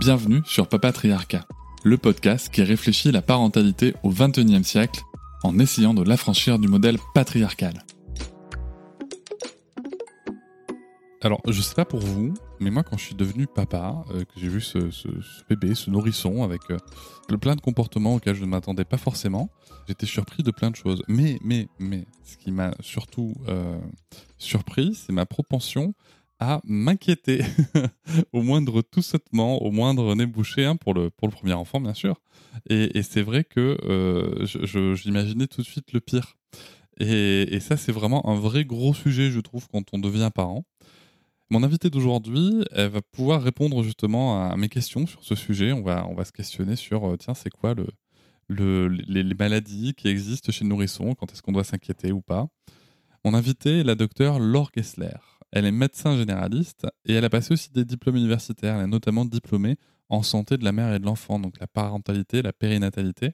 Bienvenue sur Papatriarcat, le podcast qui réfléchit la parentalité au XXIe siècle en essayant de l'affranchir du modèle patriarcal. Alors, je sais pas pour vous, mais moi, quand je suis devenu papa, euh, que j'ai vu ce, bébé, ce nourrisson, avec euh, le plein de comportements auxquels je ne m'attendais pas forcément, j'étais surpris de plein de choses. Mais, mais, mais, ce qui m'a surtout euh, surpris, c'est ma propension à m'inquiéter au moindre tout sautement, au moindre nez bouché, hein, pour, le, pour le premier enfant, bien sûr. Et, c'est vrai que euh, j'imaginais tout de suite le pire. Et, ça, c'est vraiment un vrai gros sujet, je trouve, quand on devient parent. Mon invitée d'aujourd'hui, elle va pouvoir répondre justement à mes questions sur ce sujet. On va, on va se questionner sur, euh, tiens, c'est quoi le, le, les, les maladies qui existent chez le nourrisson, quand est-ce qu'on doit s'inquiéter ou pas. Mon invitée est la docteure Laure Gessler. Elle est médecin généraliste et elle a passé aussi des diplômes universitaires. Elle est notamment diplômée en santé de la mère et de l'enfant, donc la parentalité, la périnatalité.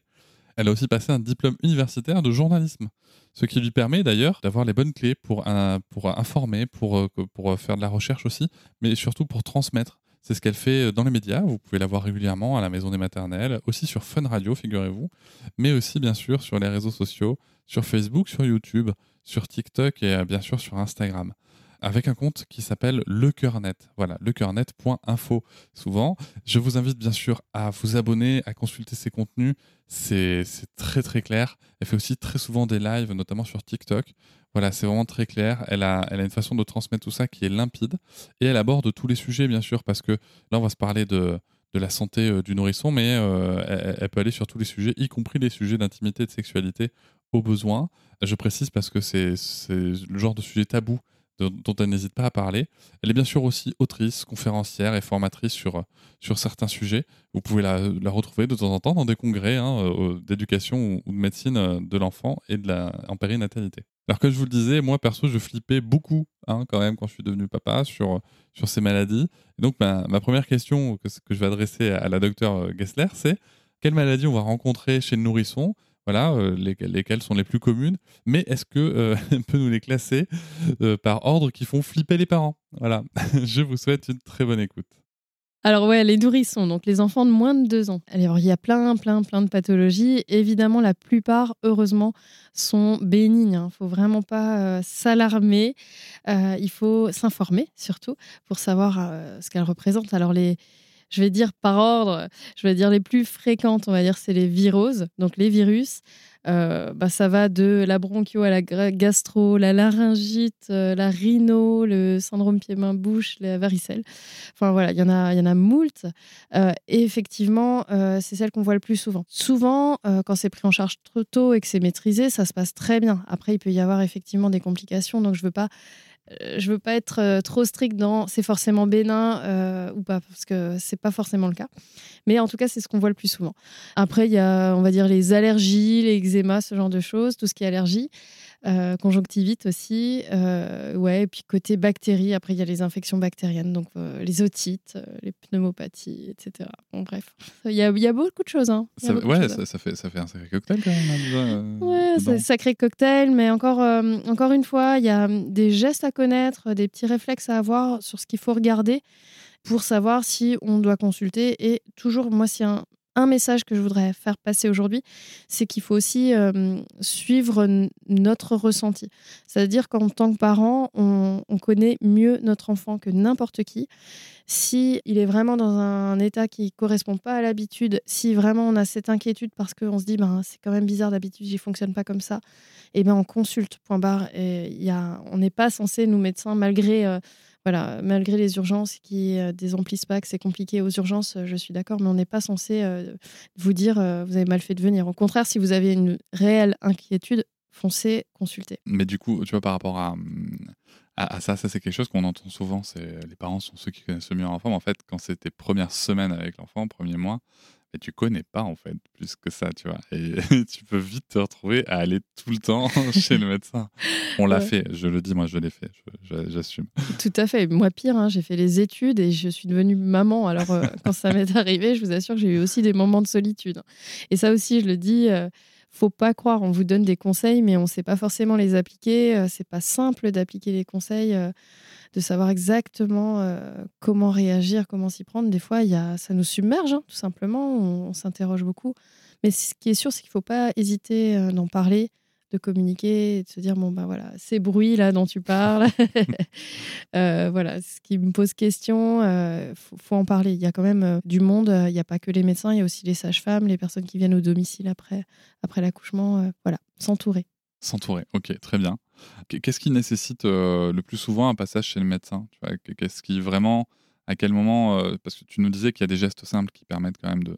Elle a aussi passé un diplôme universitaire de journalisme, ce qui lui permet d'ailleurs d'avoir les bonnes clés pour, informer, pour, euh, euh, faire de la recherche aussi, mais surtout pour transmettre. C'est ce qu'elle fait dans les médias. Vous pouvez la voir régulièrement à la Maison des Maternelles, aussi sur Fun Radio, figurez-vous, mais aussi bien sûr sur les réseaux sociaux, sur Facebook, sur YouTube, sur TikTok et euh, bien sûr sur Instagram. Avec un compte qui s'appelle Le Net. Voilà, lecoeurnet.info. Souvent, je vous invite bien sûr à vous abonner, à consulter ses contenus. C'est très très clair. Elle fait aussi très souvent des lives, notamment sur TikTok. Voilà, c'est vraiment très clair. Elle a, une façon de transmettre tout ça qui est limpide. Et elle aborde tous les sujets, bien sûr, parce que là, on va se parler de, la santé euh, du nourrisson, mais euh, elle, elle peut aller sur tous les sujets, y compris les sujets d'intimité et de sexualité au besoin. Je précise parce que c'est le genre de sujet tabou dont elle n'hésite pas à parler. Elle est bien sûr aussi autrice, conférencière et formatrice sur, sur certains sujets. Vous pouvez la, la retrouver de temps en temps dans des congrès hein, euh, d'éducation ou, de médecine euh, de l'enfant et de la, en périnatalité. Alors que je vous le disais, moi perso, je flippais beaucoup hein, quand même quand je suis devenu papa sur, sur ces maladies. Donc ma, ma première question que, que je vais adresser à la docteure Gessler, c'est quelles maladies on va rencontrer chez le nourrisson voilà, euh, les- lesquelles sont les plus communes, mais est-ce que euh, peut nous les classer euh, par ordre qui font flipper les parents? Voilà, je vous souhaite une très bonne écoute. Alors ouais, les nourrissons, donc les enfants de moins de deux ans. Alors il y a plein, plein, plein de pathologies. Évidemment, la plupart, heureusement, sont bénignes. Il ne faut vraiment pas s'alarmer. Il faut s'informer surtout pour savoir ce qu'elles représentent. Alors les, je vais dire par ordre, je vais dire les plus fréquentes, on va dire, c'est les viroses, donc les virus. Euh, bah, ça va de la bronchio à la gastro, la laryngite, euh, la rhino, le syndrome pied-main-bouche, la varicelle. Enfin voilà, il y en a, y en a moult. Euh, et effectivement, c'est celle qu'on voit le plus souvent. Souvent, quand c'est pris en charge trop tôt et que c'est maîtrisé, ça se passe très bien. Après, il peut y avoir effectivement des complications, donc je veux pas. Euh, Je veux pas être euh, trop strict dans c'est forcément bénin euh, ou pas parce que c'est pas forcément le cas. Mais en tout cas, c'est ce qu'on voit le plus souvent. Après, il y a, on va dire, les allergies, les eczémas, ce genre de choses, tout ce qui est allergie. Euh, conjonctivite aussi, euh, ouais, et puis côté bactéries, après il y a les infections bactériennes, donc euh, les otites, les pneumopathies, etc. Bon, bref, il y a, il y a beaucoup de choses. Hein. Ça, beaucoup de ouais, choses. ça, ça fait, ça fait un sacré cocktail quand même. hein, Ouais, c'est un sacré cocktail, mais encore, encore une fois, il y a hum, des gestes à connaître, des petits réflexes à avoir sur ce qu'il faut regarder pour savoir si on doit consulter. Et toujours, moi, a un, un message que je voudrais faire passer aujourd'hui, c'est qu'il faut aussi euh, suivre notre ressenti. C'est-à-dire qu'en tant que parent, on, on connaît mieux notre enfant que n'importe qui. Si il est vraiment dans un état qui correspond pas à l'habitude, si vraiment on a cette inquiétude parce qu'on se dit ben c'est quand même bizarre d'habitude, j'y fonctionne pas comme ça, et ben on consulte. Point barre. Et on n'est pas censé nous médecins malgré euh, voilà, malgré les urgences qui euh, désemplissent pas, que c'est compliqué aux urgences, euh, je suis d'accord, mais on n'est pas censé euh, vous dire vous avez mal fait de venir. Au contraire, si vous avez une réelle inquiétude, foncez, consultez. Mais du coup, tu vois, par rapport à, ça, ça c'est quelque chose qu'on entend souvent. Les parents sont ceux qui connaissent le mieux l'enfant. Mais en fait, quand c'est tes premières semaines avec l'enfant, premier mois, et tu connais pas en fait plus que ça, tu vois. Et tu peux vite te retrouver à aller tout le temps chez le médecin. On l'a fait, je le dis, moi je l'ai fait, j'assume. Tout à fait. Moi pire, hein, j'ai fait les études et je suis devenue maman. Alors euh, quand ça m'est arrivé, je vous assure que j'ai eu aussi des moments de solitude. Et ça aussi, je le dis. Euh, faut pas croire, on vous donne des conseils, mais on ne sait pas forcément les appliquer. Euh, c'est pas simple d'appliquer les conseils de savoir exactement euh, comment réagir, comment s'y prendre. Des fois, y a, ça nous submerge, hein, tout simplement. On, s'interroge beaucoup. Mais ce qui est sûr, c'est qu'il ne faut pas hésiter euh, d'en parler, de communiquer, de se dire bon ben voilà, ces bruits là dont tu parles, euh, voilà, ce qui me pose question, il faut, en parler. Il y a quand même du monde. Il n'y a pas que les médecins, il y a aussi les sages-femmes, les personnes qui viennent au domicile après, après l'accouchement. voilà, s'entourer. S'entourer, ok, très bien. Qu'est-ce qui nécessite le plus souvent un passage chez le médecin? Qu'est-ce qui vraiment, à quel moment, parce que tu nous disais qu'il y a des gestes simples qui permettent quand même de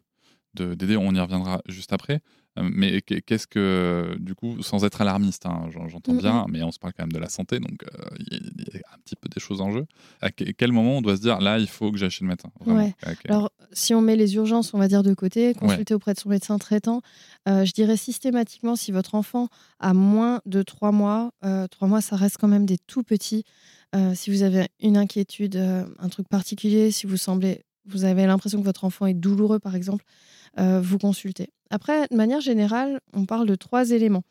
d'aider, on y reviendra juste après, mais qu'est-ce que, du coup, sans être alarmiste, hein, j'entends bien, mais on se parle quand même de la santé, donc euh, il y, a un petit peu des choses en jeu. À quel moment on doit se dire, là, il faut que j'aille chez le médecin Alors, si on met les urgences, on va dire de côté, consulter auprès de son médecin traitant, euh, je dirais systématiquement, si votre enfant a moins de 3 mois, 3 mois, ça reste quand même des tout petits. si vous avez une inquiétude, un truc particulier, si vous semblez, vous avez l'impression que votre enfant est douloureux, par exemple, vous consultez. Après, de manière générale, on parle de trois éléments.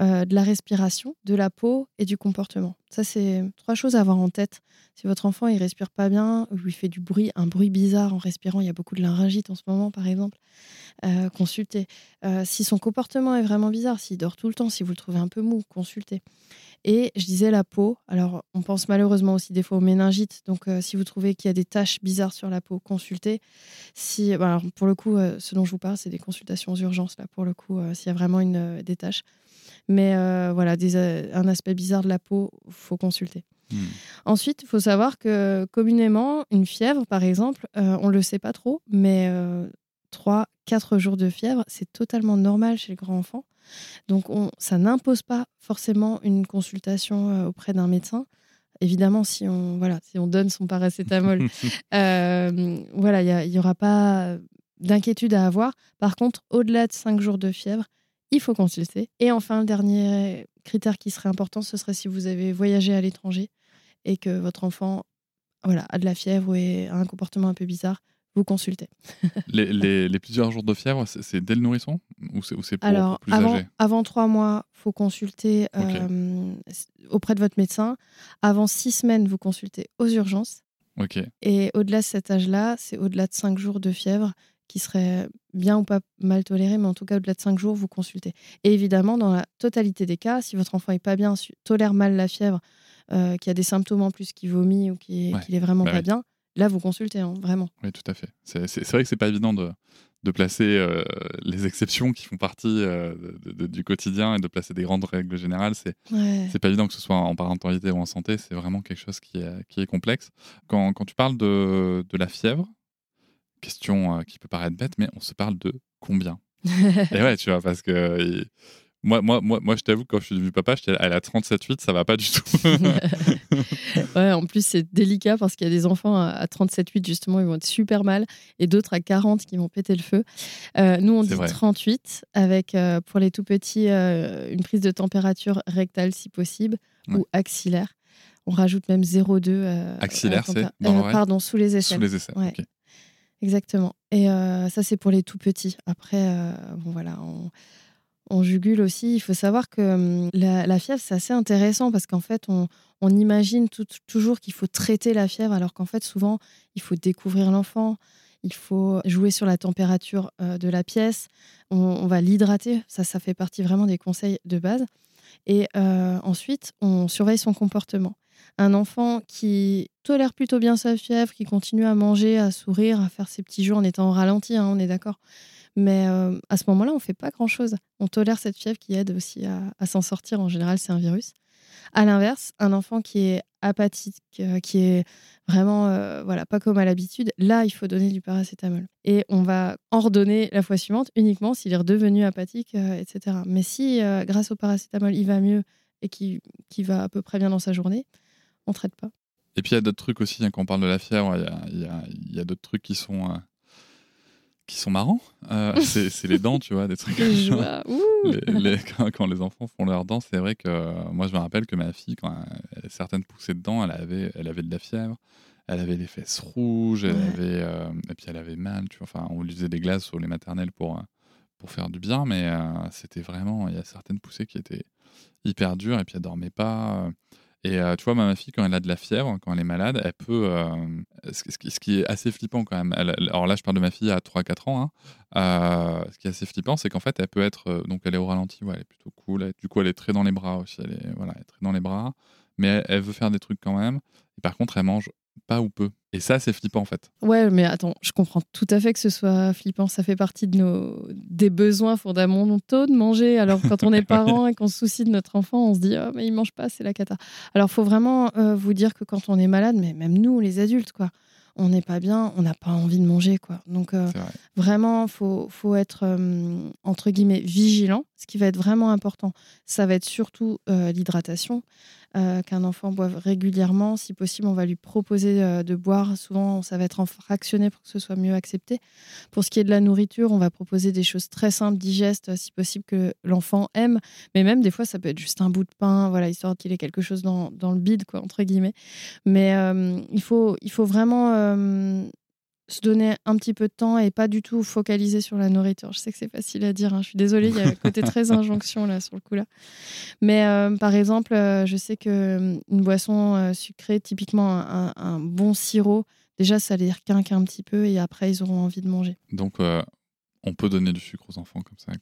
Euh, de la respiration, de la peau et du comportement. Ça, c'est trois choses à avoir en tête. Si votre enfant il respire pas bien ou il fait du bruit, un bruit bizarre en respirant, il y a beaucoup de laryngite en ce moment, par exemple, euh, consultez. Euh, si son comportement est vraiment bizarre, s'il dort tout le temps, si vous le trouvez un peu mou, consultez. Et je disais la peau. Alors, on pense malheureusement aussi des fois aux méningites. Donc, si vous trouvez qu'il y a des taches bizarres sur la peau, consultez. Si, bah, alors, pour le coup, ce dont je vous parle, c'est des consultations aux urgences, là, pour le coup, s'il y a vraiment une, des taches. Mais euh, voilà, euh, un aspect bizarre de la peau, faut consulter. Hmm. Ensuite, il faut savoir que communément, une fièvre, par exemple, euh, on ne le sait pas trop, mais 3, 4 jours de fièvre, c'est totalement normal chez le grand enfant. Donc, on, ça n'impose pas forcément une consultation auprès d'un médecin. Évidemment, si on, voilà, si on donne son paracétamol, voilà, il n'y aura pas d'inquiétude à avoir. Par contre, au-delà de 5 jours de fièvre, il faut consulter. Et enfin, le dernier critère qui serait important, ce serait si vous avez voyagé à l'étranger et que votre enfant voilà, a de la fièvre ou a un comportement un peu bizarre, vous consultez. les, plusieurs jours de fièvre, c'est dès le nourrisson ou c'est pour, Alors, plus avant, âgé? avant trois mois, faut consulter euh, auprès de votre médecin. Avant six semaines, vous consultez aux urgences. Et au-delà de cet âge-là, c'est au-delà de cinq jours de fièvre qui serait bien ou pas mal toléré, mais en tout cas au-delà de 5 jours, vous consultez. Et évidemment, dans la totalité des cas, si votre enfant est pas bien, tolère mal la fièvre, euh, qui a des symptômes en plus, qui vomit ou qui est, vraiment bah pas bien, là vous consultez, hein, vraiment. Oui, tout à fait. C'est vrai que c'est pas évident de, de placer euh, les exceptions qui font partie euh, du quotidien et de placer des grandes règles générales. C'est c'est pas évident que ce soit en parentalité ou en santé, c'est vraiment quelque chose qui est, qui est complexe. Quand, quand tu parles de, de la fièvre, question euh, qui peut paraître bête, mais on se parle de combien? Et ouais, tu vois, parce que moi, moi, moi, moi, je t'avoue, quand je suis devenu papa, j'étais à la 37,8, ça va pas du tout. ouais, en plus, c'est délicat parce qu'il y a des enfants à 37,8, justement, ils vont être super mal, et d'autres à 40 qui vont péter le feu. Euh, nous, on dit 38, avec euh, pour les tout petits, une prise de température rectale si possible, ou axillaire. On rajoute même 0,2. axillaire, c'est Pardon, sous les aisselles. Sous les aisselles, Exactement. Et euh, ça, c'est pour les tout petits. Après, euh, bon, voilà, on, jugule aussi. Il faut savoir que hum, la, fièvre, c'est assez intéressant parce qu'en fait, on, imagine toujours qu'il faut traiter la fièvre, alors qu'en fait, souvent, il faut découvrir l'enfant. Il faut jouer sur la température euh, de la pièce. On, va l'hydrater. Ça, ça fait partie vraiment des conseils de base. Et ensuite, on surveille son comportement un enfant qui tolère plutôt bien sa fièvre, qui continue à manger, à sourire, à faire ses petits jeux en étant ralenti, hein, on est d'accord. Mais euh, à ce moment-là, on ne fait pas grand-chose. On tolère cette fièvre qui aide aussi à, s'en sortir. En général, c'est un virus. À l'inverse, un enfant qui est apathique, euh, qui est vraiment euh, voilà pas comme à l'habitude, là, il faut donner du paracétamol. Et on va en redonner la fois suivante uniquement s'il est redevenu apathique, etc. Mais si, grâce au paracétamol, il va mieux et qu'il va à peu près bien dans sa journée, on traite pas. Et puis il y a d'autres trucs aussi, hein, quand on parle de la fièvre, il y a, d'autres trucs qui sont, euh, qui sont marrants. Euh, c'est les dents, tu vois, des trucs. Les joies, ouh. Les- les- quand, quand les enfants font leurs dents, c'est vrai que euh, moi je me rappelle que ma fille, quand elle, certaines poussées de dents, elle avait, elle avait de la fièvre, elle avait les fesses rouges, elle Ouais. avait, euh, et puis elle avait mal, tu vois. Enfin, on lui faisait des glaces sur les maternelles pour, pour faire du bien, mais c'était vraiment, il y a certaines poussées qui étaient hyper dures, et puis elle dormait pas. Et euh, tu vois, ma fille, quand elle a de la fièvre, quand elle est malade, elle peut. euh, ce, qui- est assez flippant quand même. Alors là, je parle de ma fille à 3-4 ans. hein. Euh, ce qui est assez flippant, c'est qu'en fait, elle peut être. donc, elle est au ralenti, ouais, elle est plutôt cool. Elle- du coup, elle est très dans les bras aussi. Elle est, voilà, elle très dans les bras. Mais elle, veut faire des trucs quand même. Par contre, elle mange pas ou peu. Et ça, c'est flippant en fait. Ouais, mais attends, je comprends tout à fait que ce soit flippant. Ça fait partie de nos des besoins fondamentaux de manger. Alors quand on est parent et qu'on se soucie de notre enfant, on se dit oh mais il mange pas, c'est la cata. Alors faut vraiment euh, vous dire que quand on est malade, mais même nous les adultes quoi, on n'est pas bien, on n'a pas envie de manger quoi. Donc euh, vrai. vraiment faut faut être euh, entre guillemets vigilant. Ce qui va être vraiment important, ça va être surtout l'hydratation. Euh, qu'un enfant boive régulièrement. Si possible, on va lui proposer euh, de boire. Souvent, ça va être en fractionné pour que ce soit mieux accepté. Pour ce qui est de la nourriture, on va proposer des choses très simples, digestes, si possible que l'enfant aime. Mais même des fois, ça peut être juste un bout de pain, voilà, histoire qu'il ait quelque chose dans, dans le bide, quoi, entre guillemets. Mais euh, il, faut, il faut vraiment se donner un petit peu de temps et pas du tout focaliser sur la nourriture. Je sais que c'est facile à dire. hein. Je suis désolée, il y a un côté très injonction là sur le coup là. Mais euh, par exemple, euh, je sais que euh, une boisson euh, sucrée, typiquement un, bon sirop, déjà ça les requinque un petit peu et après ils auront envie de manger. Donc, on peut donner du sucre aux enfants comme ça.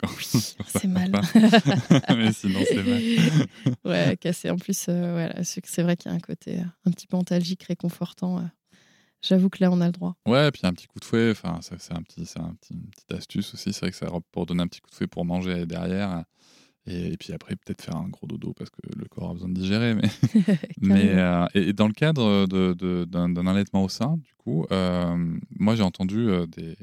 C'est mal. Mais sinon, c'est mal. ouais, casser. En plus, sucre, c'est vrai qu'il y a un côté un petit peu antalgique, réconfortant. J'avoue que là, on a le droit. Ouais, puis un petit coup de fouet, enfin, c'est un petit, un petit, une petite astuce aussi. C'est vrai que ça pour donner un petit coup de fouet pour manger derrière. Et, et puis après, peut-être faire un gros dodo parce que le corps a besoin de digérer. Mais, euh, et, et dans le cadre d'un, allaitement au sein, du coup, euh, moi j'ai entendu euh, des,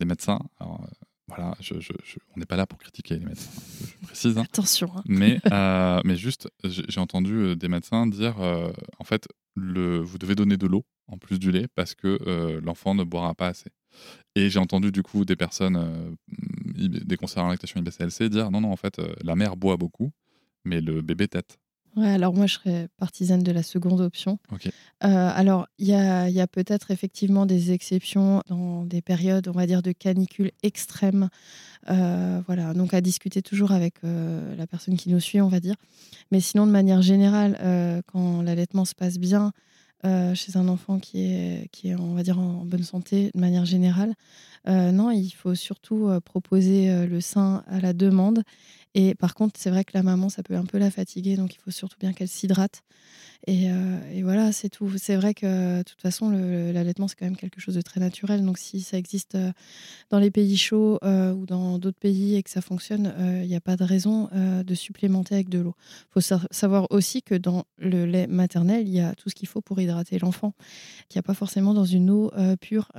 des médecins. Alors, voilà, je, je- je- on n'est pas là pour critiquer les médecins, je, je précise. hein. Attention. hein. Mais, euh, mais juste, j'ai entendu des médecins dire euh, en fait, le, vous devez donner de l'eau en plus du lait parce que euh, l'enfant ne boira pas assez. Et j'ai entendu du coup des personnes, euh, des conseillers en lactation IBCLC dire non, non, en fait, euh, la mère boit beaucoup, mais le bébé tète. Ouais, alors moi, je serais partisane de la seconde option. Ok. Euh, alors, il y a, y a peut-être effectivement des exceptions dans des périodes, on va dire, de canicule extrême. Voilà, donc à discuter toujours avec la personne qui nous suit, on va dire. Mais sinon, de manière générale, quand l'allaitement se passe bien euh, chez un enfant qui est, qui est, on va dire, en bonne santé, de manière générale, euh, non, il faut surtout euh, proposer le sein à la demande. Et par contre, c'est vrai que la maman, ça peut un peu la fatiguer, donc il faut surtout bien qu'elle s'hydrate. Et, euh, et voilà, c'est tout. C'est vrai que de toute façon, l'allaitement, c'est quand même quelque chose de très naturel. Donc si ça existe euh, dans les pays chauds euh, ou dans d'autres pays et que ça fonctionne, il n'y a pas de raison de supplémenter avec de l'eau. Il faut sa- savoir aussi que dans le lait maternel, il y a tout ce qu'il faut pour hydrater l'enfant, qu'il n'y a pas forcément dans une eau pure.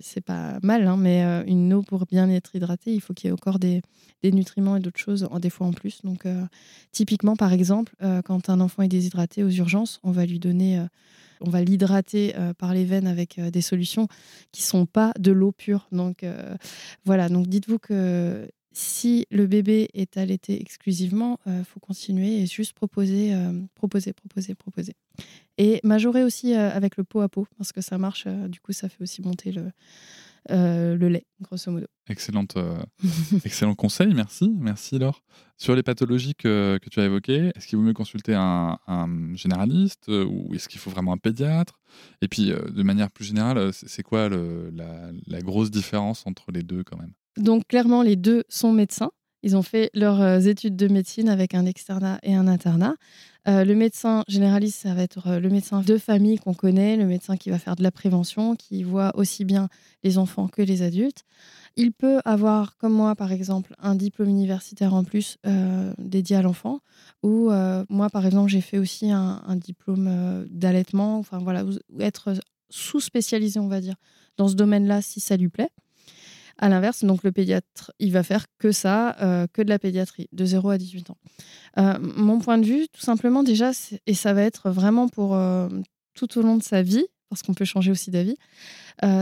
C'est pas mal, hein, mais une eau pour bien être hydratée, il faut qu'il y ait encore des, nutriments et d'autres choses, des fois en plus. Donc, typiquement, par exemple, quand un enfant est déshydraté urgences, on va lui donner, euh, on va l'hydrater euh, par les veines avec euh, des solutions qui sont pas de l'eau pure. Donc, voilà. Donc, dites-vous que si le bébé est allaité exclusivement, il faut continuer et juste proposer, proposer, proposer, proposer. Et majorer aussi avec le pot à pot, parce que ça marche. du coup, ça fait aussi monter le, le lait, grosso modo. Excellente, euh, excellent conseil, merci, merci Laure. Sur les pathologies que, que tu as évoquées, est-ce qu'il vaut mieux consulter un, un généraliste euh, ou est-ce qu'il faut vraiment un pédiatre? Et puis, euh, de manière plus générale, euh, c'est quoi le- la, la grosse différence entre les deux quand même? Donc clairement, les deux sont médecins. Ils ont fait leurs euh, études de médecine avec un externat et un internat. Euh, le médecin généraliste, ça va être euh, le médecin de famille qu'on connaît, le médecin qui va faire de la prévention, qui voit aussi bien les enfants que les adultes. Il peut avoir, comme moi par exemple, un diplôme universitaire en plus euh, dédié à l'enfant, ou moi par exemple, j'ai fait aussi un, diplôme d'allaitement, enfin voilà, ou être sous-spécialisé, on va dire, dans ce domaine-là si ça lui plaît. À l'inverse, donc le pédiatre, il va faire que ça, euh, que de la pédiatrie, de 0 à 18 ans. Euh, mon point de vue, tout simplement déjà, et ça va être vraiment pour euh, tout au long de sa vie, parce qu'on peut changer aussi d'avis,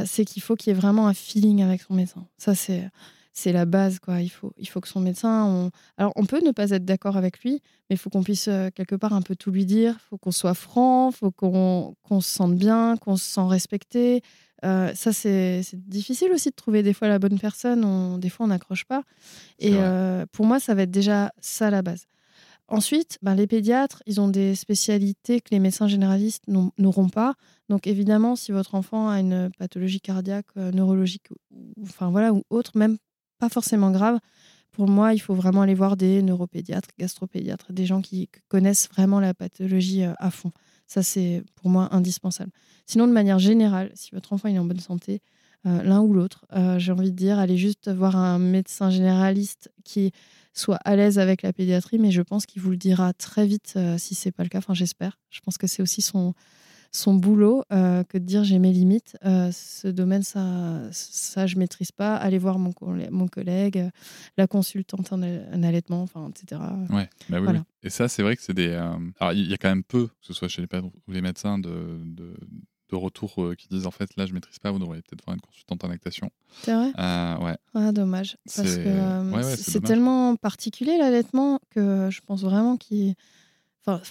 c'est qu'il faut qu'il y ait vraiment un feeling avec son médecin. Ça, c'est c'est la base, quoi. Il faut, il faut que son médecin. On... Alors, on peut ne pas être d'accord avec lui, mais il faut qu'on puisse quelque part un peu tout lui dire. Il faut qu'on soit franc, il faut qu'on se sente bien, qu'on se sent respecté. Euh, ça, c'est difficile aussi de trouver des fois la bonne personne. On, des fois, on n'accroche pas. Et euh, pour moi, ça va être déjà ça la base. Ensuite, ben, les pédiatres, ils ont des spécialités que les médecins généralistes n'auront pas. Donc évidemment, si votre enfant a une pathologie cardiaque, neurologique, ou, enfin voilà, ou autre, même pas forcément grave. Pour moi, il faut vraiment aller voir des neuropédiatres, gastropédiatres, des gens qui connaissent vraiment la pathologie euh, à fond. Ça, c'est pour moi indispensable. Sinon, de manière générale, si votre enfant est en bonne santé, euh, l'un ou l'autre, euh, j'ai envie de dire, allez juste voir un médecin généraliste qui soit à l'aise avec la pédiatrie, mais je pense qu'il vous le dira très vite si c'est pas le cas. Enfin, j'espère. Je pense que c'est aussi son, son boulot euh, que de dire j'ai mes limites. Euh, ce domaine, ça, ça je maîtrise pas. Allez voir mon, mon collègue, euh, la consultante en, allaitement, enfin, etc. Ouais, bah oui, Et ça, c'est vrai que c'est des. Alors, il y a quand même peu, que ce soit chez les pères ou les médecins, de, de, de retours qui disent en fait là, je maîtrise pas, vous devriez peut-être voir une consultante en lactation. C'est vrai? Ouais. Ah, dommage. Parce que c'est tellement particulier l'allaitement que je pense vraiment qu'il. Enfin,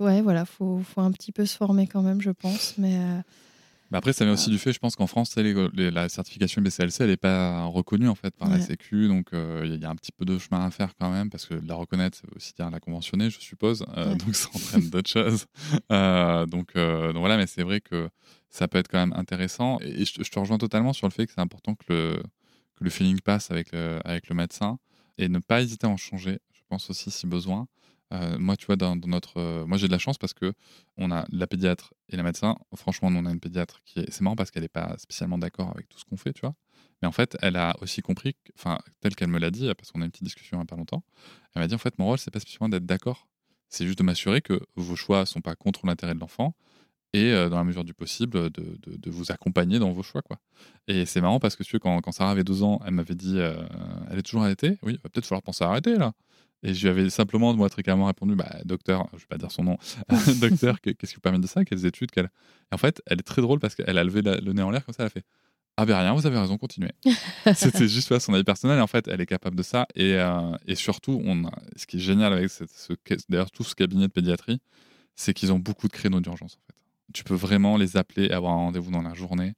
ouais, voilà, faut, faut un petit peu se former quand même, je pense. Mais euh, bah, après, ça vient aussi du fait, je pense qu'en France, la certification BCLC, elle n'est pas reconnue en fait par la Sécu, donc euh, il y a un petit peu de chemin à faire quand même, parce que la reconnaître, c'est aussi dire la conventionner, je suppose, euh, donc ça entraîne d'autres choses. donc, donc voilà, mais c'est vrai que ça peut être quand même intéressant, et, je, te rejoins totalement sur le fait que c'est important que le, que le feeling passe avec le, avec le médecin, et ne pas hésiter à en changer, je pense aussi si besoin. Euh, moi, tu vois, dans, notre, euh, moi j'ai de la chance parce que on a la pédiatre et la médecin. Franchement, on a une pédiatre qui est, c'est marrant parce qu'elle n'est pas spécialement d'accord avec tout ce qu'on fait, tu vois. Mais en fait, elle a aussi compris, enfin, tel qu'elle me l'a dit, parce qu'on a une petite discussion il n'y a pas longtemps, elle m'a dit en fait, mon rôle, c'est pas spécialement d'être d'accord, c'est juste de m'assurer que vos choix sont pas contre l'intérêt de l'enfant et euh, dans la mesure du possible, de, de, vous accompagner dans vos choix, quoi. Et c'est marrant parce que tu vois, quand, Sarah avait 12 ans, elle m'avait dit, elle est toujours arrêtée? Oui, peut-être falloir penser à arrêter là. Et je lui avais simplement, moi, très clairement répondu bah, Docteur, je ne vais pas dire son nom, docteur, qu'est-ce qui vous permet de ça Quelles études Et en fait, elle est très drôle parce qu'elle a levé le nez en l'air comme ça, elle a fait Ah ben rien, vous avez raison, continuez. C'était juste pas son avis personnel, et en fait, elle est capable de ça. Et, euh, et surtout, on ce qui est génial avec ce, d'ailleurs tout ce cabinet de pédiatrie, c'est qu'ils ont beaucoup de créneaux d'urgence, en fait. Tu peux vraiment les appeler et avoir un rendez-vous dans la journée.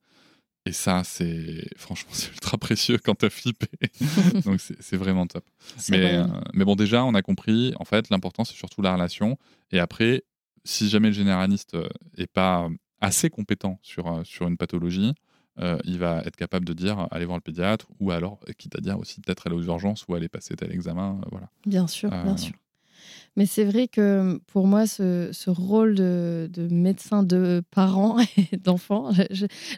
Et ça, c'est franchement, c'est ultra précieux quand t'as flippé. Donc c'est vraiment top. Mais, euh, mais bon, déjà, on a compris. En fait, l'important c'est surtout la relation. Et après, si jamais le généraliste euh, est pas assez compétent sur euh, sur une pathologie, il va être capable de dire allez voir le pédiatre ou alors quitte à dire aussi peut-être aller aux urgences ou aller passer tel examen. voilà. Bien sûr, bien sûr. Mais c'est vrai que pour moi, ce, rôle de, médecin de parents et d'enfants,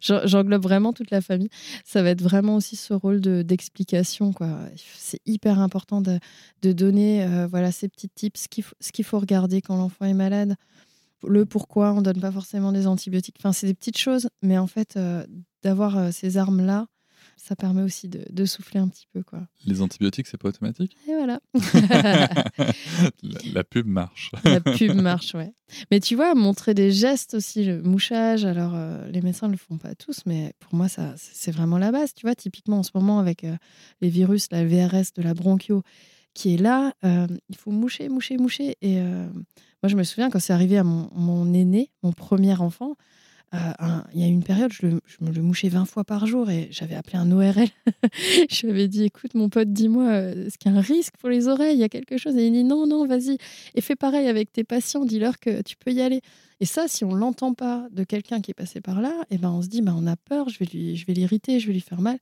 j'englobe vraiment toute la famille. Ça va être vraiment aussi ce rôle d'explication. c'est hyper important de, donner euh, voilà, ces petits tips, ce qu'il faut, regarder quand l'enfant est malade, le pourquoi on ne donne pas forcément des antibiotiques. Enfin, c'est des petites choses, mais en fait, euh, d'avoir euh, ces armes-là, ça permet aussi de, souffler un petit peu. Quoi. Les antibiotiques, c'est pas automatique? Et voilà. la, pub marche. la pub marche, ouais. Mais tu vois, montrer des gestes aussi, le mouchage, alors euh, les médecins ne le font pas tous, mais pour moi, ça, c'est vraiment la base. Tu vois, typiquement en ce moment, avec euh, les virus, la VRS de la bronchio qui est là, euh, il faut moucher, moucher, moucher. Et moi, je me souviens quand c'est arrivé à mon, mon aîné, mon premier enfant, euh, il y a une période, je, me le mouchais 20 fois par jour et j'avais appelé un ORL. je lui avais dit écoute, mon pote, dis-moi, euh, est-ce qu'il y a un risque pour les oreilles? Il y a quelque chose? Et il dit non, non, vas-y. Et fais pareil avec tes patients, dis-leur que tu peux y aller. Et ça, si on l'entend pas de quelqu'un qui est passé par là, eh ben on se dit bah, on a peur, je vais, lui, je vais l'irriter, je vais lui faire mal.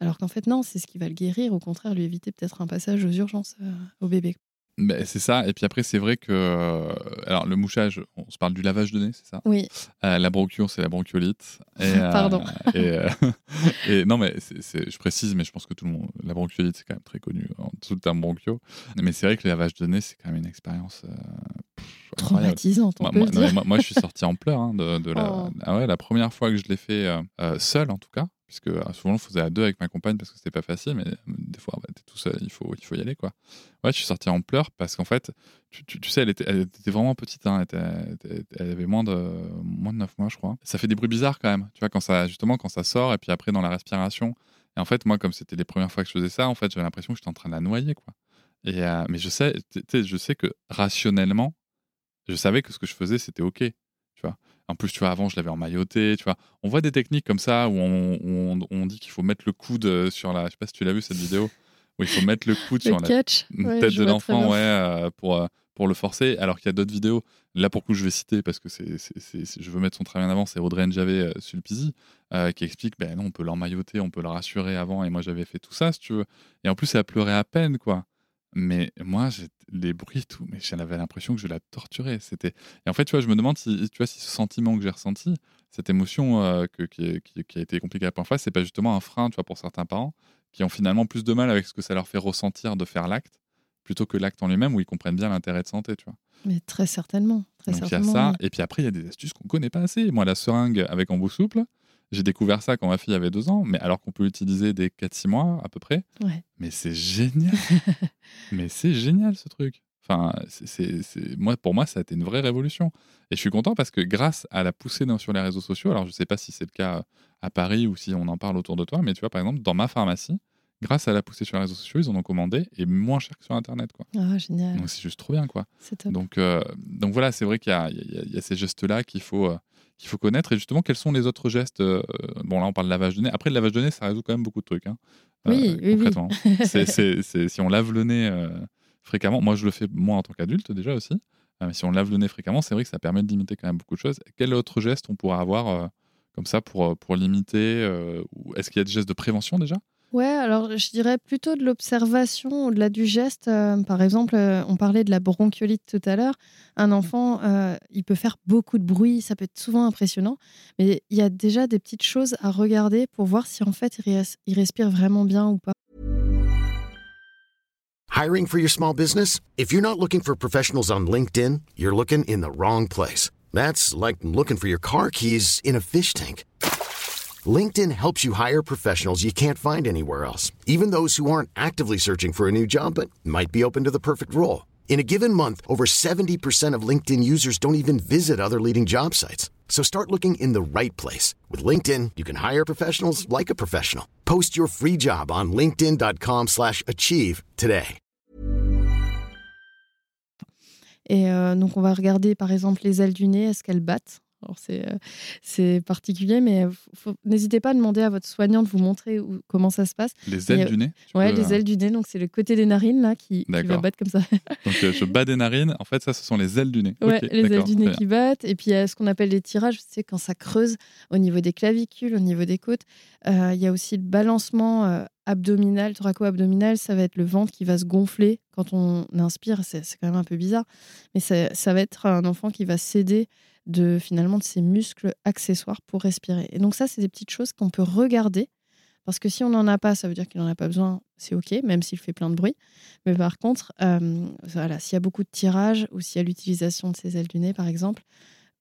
Alors qu'en fait, non, c'est ce qui va le guérir, au contraire, lui éviter peut-être un passage aux urgences euh, au bébé. Ben, c'est ça. Et puis après, c'est vrai que. Euh, alors, le mouchage, on se parle du lavage de nez, c'est ça? Oui. Euh, la bronchiole, c'est la bronchiolite. Et, Pardon. Euh, et, non, mais je précise, mais je pense que tout le monde. La bronchiolite, c'est quand même très connu en dessous le terme bronchio. Mais c'est vrai que le lavage de nez, c'est quand même une expérience. Traumatisante, on moi, moi, je suis sorti en pleurs hein, de, la, oh. ah ouais, la première fois que je l'ai fait seul, en tout cas, puisque euh, souvent on faisait à deux avec ma compagne parce que c'était pas facile, mais euh, des fois bah, t'es tout seul, il faut, il faut y aller quoi. Ouais, je suis sorti en pleurs parce qu'en fait, tu, tu, sais, elle était, elle était, vraiment petite, hein, elle, avait moins de, moins de 9 mois, je crois. Ça fait des bruits bizarres quand même, tu vois, quand ça, justement, quand ça sort et puis après dans la respiration. Et en fait, moi, comme c'était les premières fois que je faisais ça, en fait, j'avais l'impression que j'étais en train de la noyer, quoi. Et, euh, mais je sais, je sais que rationnellement, je savais que ce que je faisais, c'était OK. Tu vois. En plus, tu vois, avant, je l'avais emmailloté. Tu vois. On voit des techniques comme ça où on, on, dit qu'il faut mettre le coude sur la. Je sais pas si tu l'as vu cette vidéo. Où il faut mettre le coude sur la tête de l'enfant ouais, euh, pour, euh, pour le forcer. Alors qu'il y a d'autres vidéos. Là, pour le coup, je vais citer parce que c'est, je veux mettre son travail en avant. C'est Audrey Njavé Sulpizi qui explique ben non, on peut l'emmailloter, on peut le rassurer avant. Et moi, j'avais fait tout ça, si tu veux. Et en plus, elle a pleuré à peine, quoi. Mais moi, les bruits, tout, mais j'avais l'impression que je la torturais. C'était et en fait, tu vois, je me demande si, tu vois, si ce sentiment que j'ai ressenti, cette émotion euh, que, qui, qui, a été compliquée à première fois, c'est pas justement un frein, tu vois, pour certains parents qui ont finalement plus de mal avec ce que ça leur fait ressentir de faire l'acte plutôt que l'acte en lui-même où ils comprennent bien l'intérêt de santé, tu vois. Mais très certainement. Très Donc il y a ça, et puis après il y a des astuces qu'on connaît pas assez. Moi, la seringue avec embout souple, j'ai découvert ça quand ma fille avait deux ans, mais alors qu'on peut l'utiliser dès 4-6 mois à peu près. Mais c'est génial. mais c'est génial ce truc. Enfin, c'est, moi, pour moi, ça a été une vraie révolution. Et je suis content parce que grâce à la poussée sur les réseaux sociaux, alors je ne sais pas si c'est le cas à Paris ou si on en parle autour de toi, mais tu vois, par exemple, dans ma pharmacie, grâce à la poussée sur les réseaux sociaux, ils en ont commandé et moins cher que sur Internet. Quoi. Ah, génial. Donc c'est juste trop bien. Quoi. C'est top. Donc, euh, donc voilà, c'est vrai qu'il y a, il y a, ces gestes-là qu'il faut, euh, qu'il faut connaître. Et justement, quels sont les autres gestes euh, Bon, là, on parle de lavage de nez. Après, le lavage de nez, ça résout quand même beaucoup de trucs. Hein, oui, oui, concrètement. c'est, si on lave le nez fréquemment, moi, je le fais moi en tant qu'adulte déjà aussi. mais si on lave le nez fréquemment, c'est vrai que ça permet de limiter quand même beaucoup de choses. Quel autre geste on pourrait avoir comme ça pour, pour limiter Est-ce qu'il y a des gestes de prévention déjà? Ouais, alors je dirais plutôt de l'observation au-delà du geste. Euh, par exemple, euh, on parlait de la bronchiolite tout à l'heure. Un enfant, euh, il peut faire beaucoup de bruit, ça peut être souvent impressionnant, mais il y a déjà des petites choses à regarder pour voir si en fait il, respire vraiment bien ou pas. Hiring for your small business? If you're not looking for professionals on LinkedIn, you're looking in the wrong place. That's like looking for your car keys in a fish tank. LinkedIn helps you hire professionals you can't find anywhere else, even those who aren't actively searching for a new job but might be open to the perfect role. In a given month, over 70% of LinkedIn users don't even visit other leading job sites. So start looking in the right place. With LinkedIn, you can hire professionals like a professional. Post your free job on linkedin.com slash achieve today. Et euh, donc, on va regarder, par exemple, les ailes du nez. Est-ce qu'elles battent c'est, euh, c'est particulier, mais n'hésitez pas à demander à votre soignant de vous montrer où, comment ça se passe. Les ailes du nez Ouais, les ailes du nez. Donc, c'est le côté des narines là qui, qui va battre comme ça. donc, euh, je bats des narines. En fait, ça, ce sont les ailes du nez. Ouais, les ailes du nez qui battent. Et puis, il y a ce qu'on appelle les tirages. C'est quand ça creuse au niveau des clavicules, au niveau des côtes. Euh, il y a aussi le balancement abdominal, thoraco-abdominal. Ça va être le ventre qui va se gonfler quand on inspire. C'est, quand même un peu bizarre. Mais ça, ça va être un enfant qui va céder de finalement de ses muscles accessoires pour respirer. Et donc ça, c'est des petites choses qu'on peut regarder parce que si on n'en a pas, ça veut dire qu'il n'en a pas besoin, c'est OK, même s'il fait plein de bruit. Mais par contre, euh, voilà, s'il y a beaucoup de tirage ou s'il y a l'utilisation de ses ailes du nez, par exemple,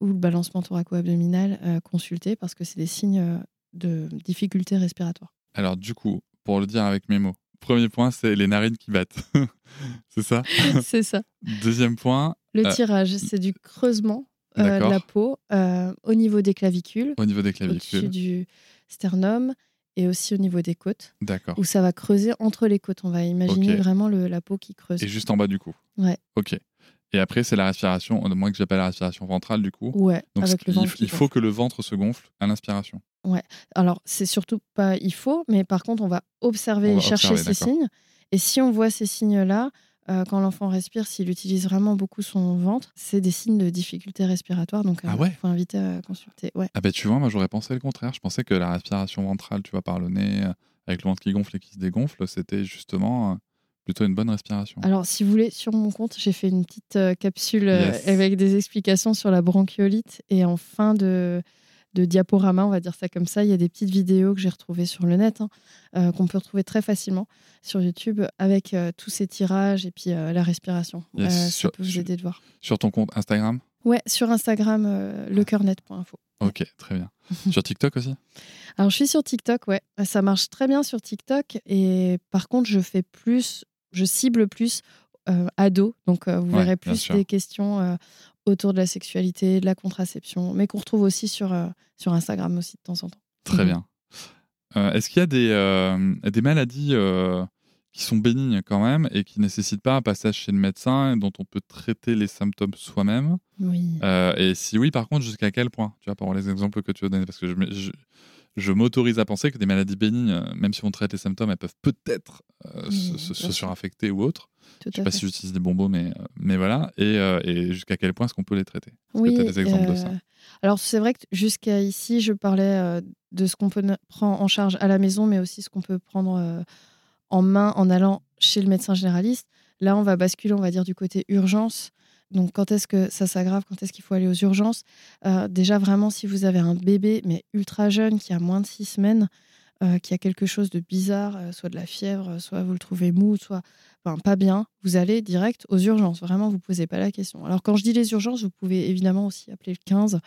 ou le balancement thoraco-abdominal, euh, consulter parce que c'est des signes euh, de difficulté respiratoire. Alors du coup, pour le dire avec mes mots, premier point, c'est les narines qui battent. c'est ça? C'est ça. Deuxième point. Le tirage, c'est du creusement euh, la peau euh, au niveau des clavicules. Au niveau des clavicules. Au-dessus du sternum et aussi au niveau des côtes. D'accord. Où ça va creuser entre les côtes. On va imaginer vraiment le, la peau qui creuse. Et juste en bas du cou. Ouais. Ok. Et après, c'est la respiration, moi que j'appelle la respiration ventrale du coup. Ouais, Donc avec le ventre il, faut que le ventre se gonfle à l'inspiration. Ouais. Alors, c'est surtout pas il faut, mais par contre, on va observer et chercher ces signes. Et si on voit ces signes-là, euh, quand l'enfant respire, s'il utilise vraiment beaucoup son ventre, c'est des signes de difficulté respiratoire. Donc, euh, ah il faut inviter à consulter. Ouais. Ah bah tu vois, moi j'aurais pensé le contraire. Je pensais que la respiration ventrale, tu vois, par le nez, euh, avec le ventre qui gonfle et qui se dégonfle, c'était justement plutôt une bonne respiration. Alors, si vous voulez, sur mon compte, j'ai fait une petite capsule avec des explications sur la bronchiolite. Et en fin de, de diaporama, on va dire ça comme ça. Il y a des petites vidéos que j'ai retrouvées sur le net, hein, euh, qu'on peut retrouver très facilement sur YouTube, avec euh, tous ces tirages et puis euh, la respiration. ça peut vous aider de voir. Sur ton compte Instagram? Ouais, sur Instagram, lecoeurnet.info. Ok, très bien. sur TikTok aussi? Alors, je suis sur TikTok, ouais. Ça marche très bien sur TikTok. Et par contre, je fais plus, je cible plus euh, ados. Donc, euh, vous Ouais, verrez plus des questions euh, autour de la sexualité, de la contraception, mais qu'on retrouve aussi sur, euh, sur Instagram aussi de temps en temps. Très Mhm. bien. Euh, Est-ce qu'il y a des, euh, des maladies euh, qui sont bénignes quand même et qui nécessitent pas un passage chez le médecin et dont on peut traiter les symptômes soi-même? Oui. Euh, Et si oui, par contre, jusqu'à quel point? Tu vois, par les exemples que tu as donnés, parce que je, me- je, je m'autorise à penser que des maladies bénignes, euh, même si on traite les symptômes, elles peuvent peut-être euh, Oui, se, se- suraffecter ou autre. Tout Je sais à pas fait. si j'utilise des bons mots, mais, euh, mais voilà. Et, euh, et jusqu'à quel point est-ce qu'on peut les traiter? Est-ce Oui, que tu as des exemples de ça? Alors, c'est vrai que jusqu'à ici, je parlais de ce qu'on peut ne- prendre en charge à la maison, mais aussi ce qu'on peut prendre en main en allant chez le médecin généraliste. Là, on va basculer, on va dire, du côté urgence. Donc, quand est-ce que ça s'aggrave? Quand est-ce qu'il faut aller aux urgences? Euh, Déjà, vraiment, si vous avez un bébé, mais ultra jeune, qui a moins de six semaines, euh, qui a quelque chose de bizarre, euh, soit de la fièvre, soit vous le trouvez mou, soit pas bien, vous allez direct aux urgences. Vraiment, vous posez pas la question. Alors, quand je dis les urgences, vous pouvez évidemment aussi appeler le 15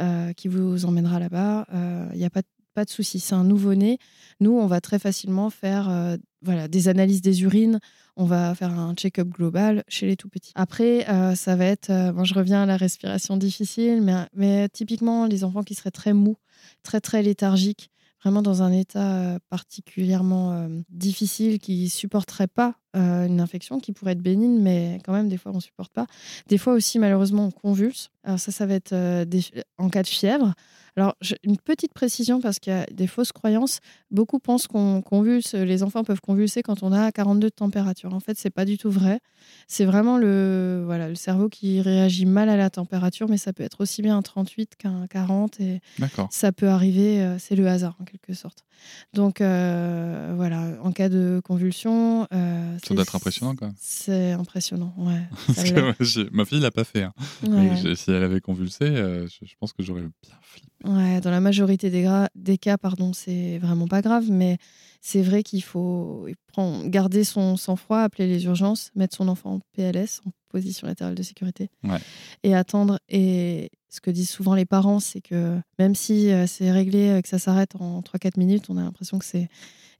euh, qui vous emmènera là-bas. Il n'y a pas, de- pas de souci. C'est un nouveau-né. Nous, on va très facilement faire euh, voilà, des analyses des urines. On va faire un check-up global chez les tout petits. Après, euh, ça va être. euh, bon, je reviens à la respiration difficile, mais, typiquement, les enfants qui seraient très mous, très, très léthargiques, vraiment dans un état particulièrement difficile, qui supporterait pas une infection, qui pourrait être bénigne, mais quand même, des fois, on supporte pas. Des fois aussi, malheureusement, on convulse. Alors ça, ça va être en cas de fièvre. Alors, une petite précision, parce qu'il y a des fausses croyances. Beaucoup pensent qu'on convulse, les enfants peuvent convulser quand on a 42 de température. En fait, c'est pas du tout vrai. C'est vraiment le, voilà, le cerveau qui réagit mal à la température, mais ça peut être aussi bien un 38 qu'un 40. Et D'accord. ça peut arriver, euh, c'est le hasard en quelque sorte. Donc euh, voilà, en cas de convulsion. euh, Ça doit être impressionnant quand même. C'est impressionnant, ouais. Parce que moi, ma fille l'a pas fait. hein. Ouais. Si elle avait convulsé, euh, je, je pense que j'aurais bien flippé. Ouais, dans la majorité des, cas, pardon, c'est vraiment pas grave, mais c'est vrai qu'il faut prendre- garder son sang-froid, appeler les urgences, mettre son enfant en PLS, en position latérale de sécurité, Ouais. et attendre. Et ce que disent souvent les parents, c'est que même si euh, c'est réglé, euh, que ça s'arrête en 3-4 minutes, on a l'impression que c'est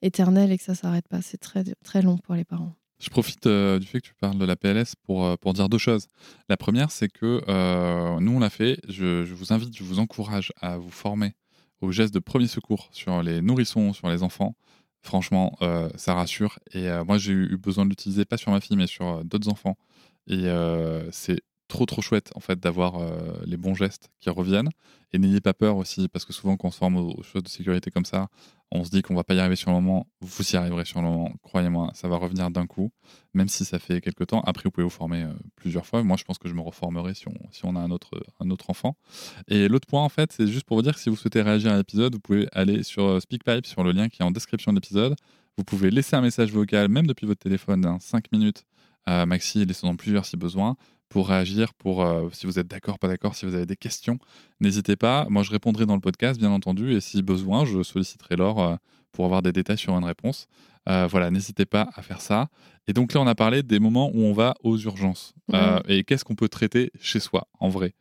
éternel et que ça s'arrête pas. C'est très, très long pour les parents. Je profite euh, du fait que tu parles de la PLS pour, euh, pour dire deux choses. La première, c'est que euh, nous, on l'a fait. Je, je vous invite, je vous encourage à vous former aux gestes de premier secours sur les nourrissons, sur les enfants. Franchement, ça rassure. Et moi, j'ai eu besoin de l'utiliser, pas sur ma fille, mais sur d'autres enfants. Et c'est trop, trop chouette, en fait, d'avoir euh, les bons gestes qui reviennent. Et n'ayez pas peur aussi, parce que souvent, quand on se forme aux, choses de sécurité comme ça, on se dit qu'on va pas y arriver sur le moment. Vous y arriverez sur le moment. Croyez-moi, ça va revenir d'un coup, même si ça fait quelques temps. Après, vous pouvez vous former euh, plusieurs fois. Moi, je pense que je me reformerai si on, a un autre, un autre enfant. Et l'autre point, en fait, c'est juste pour vous dire que si vous souhaitez réagir à l'épisode, vous pouvez aller sur euh, SpeakPipe, sur le lien qui est en description de l'épisode. Vous pouvez laisser un message vocal, même depuis votre téléphone, 5 minutes Maxi, laissez-en plusieurs si besoin, pour réagir, pour euh, si vous êtes d'accord, pas d'accord, si vous avez des questions. N'hésitez pas. Moi, je répondrai dans le podcast, bien entendu, et si besoin, je solliciterai Laure euh, pour avoir des détails sur une réponse. Euh, voilà, n'hésitez pas à faire ça. Et donc là, on a parlé des moments où on va aux urgences. Et qu'est-ce qu'on peut traiter chez soi, en vrai?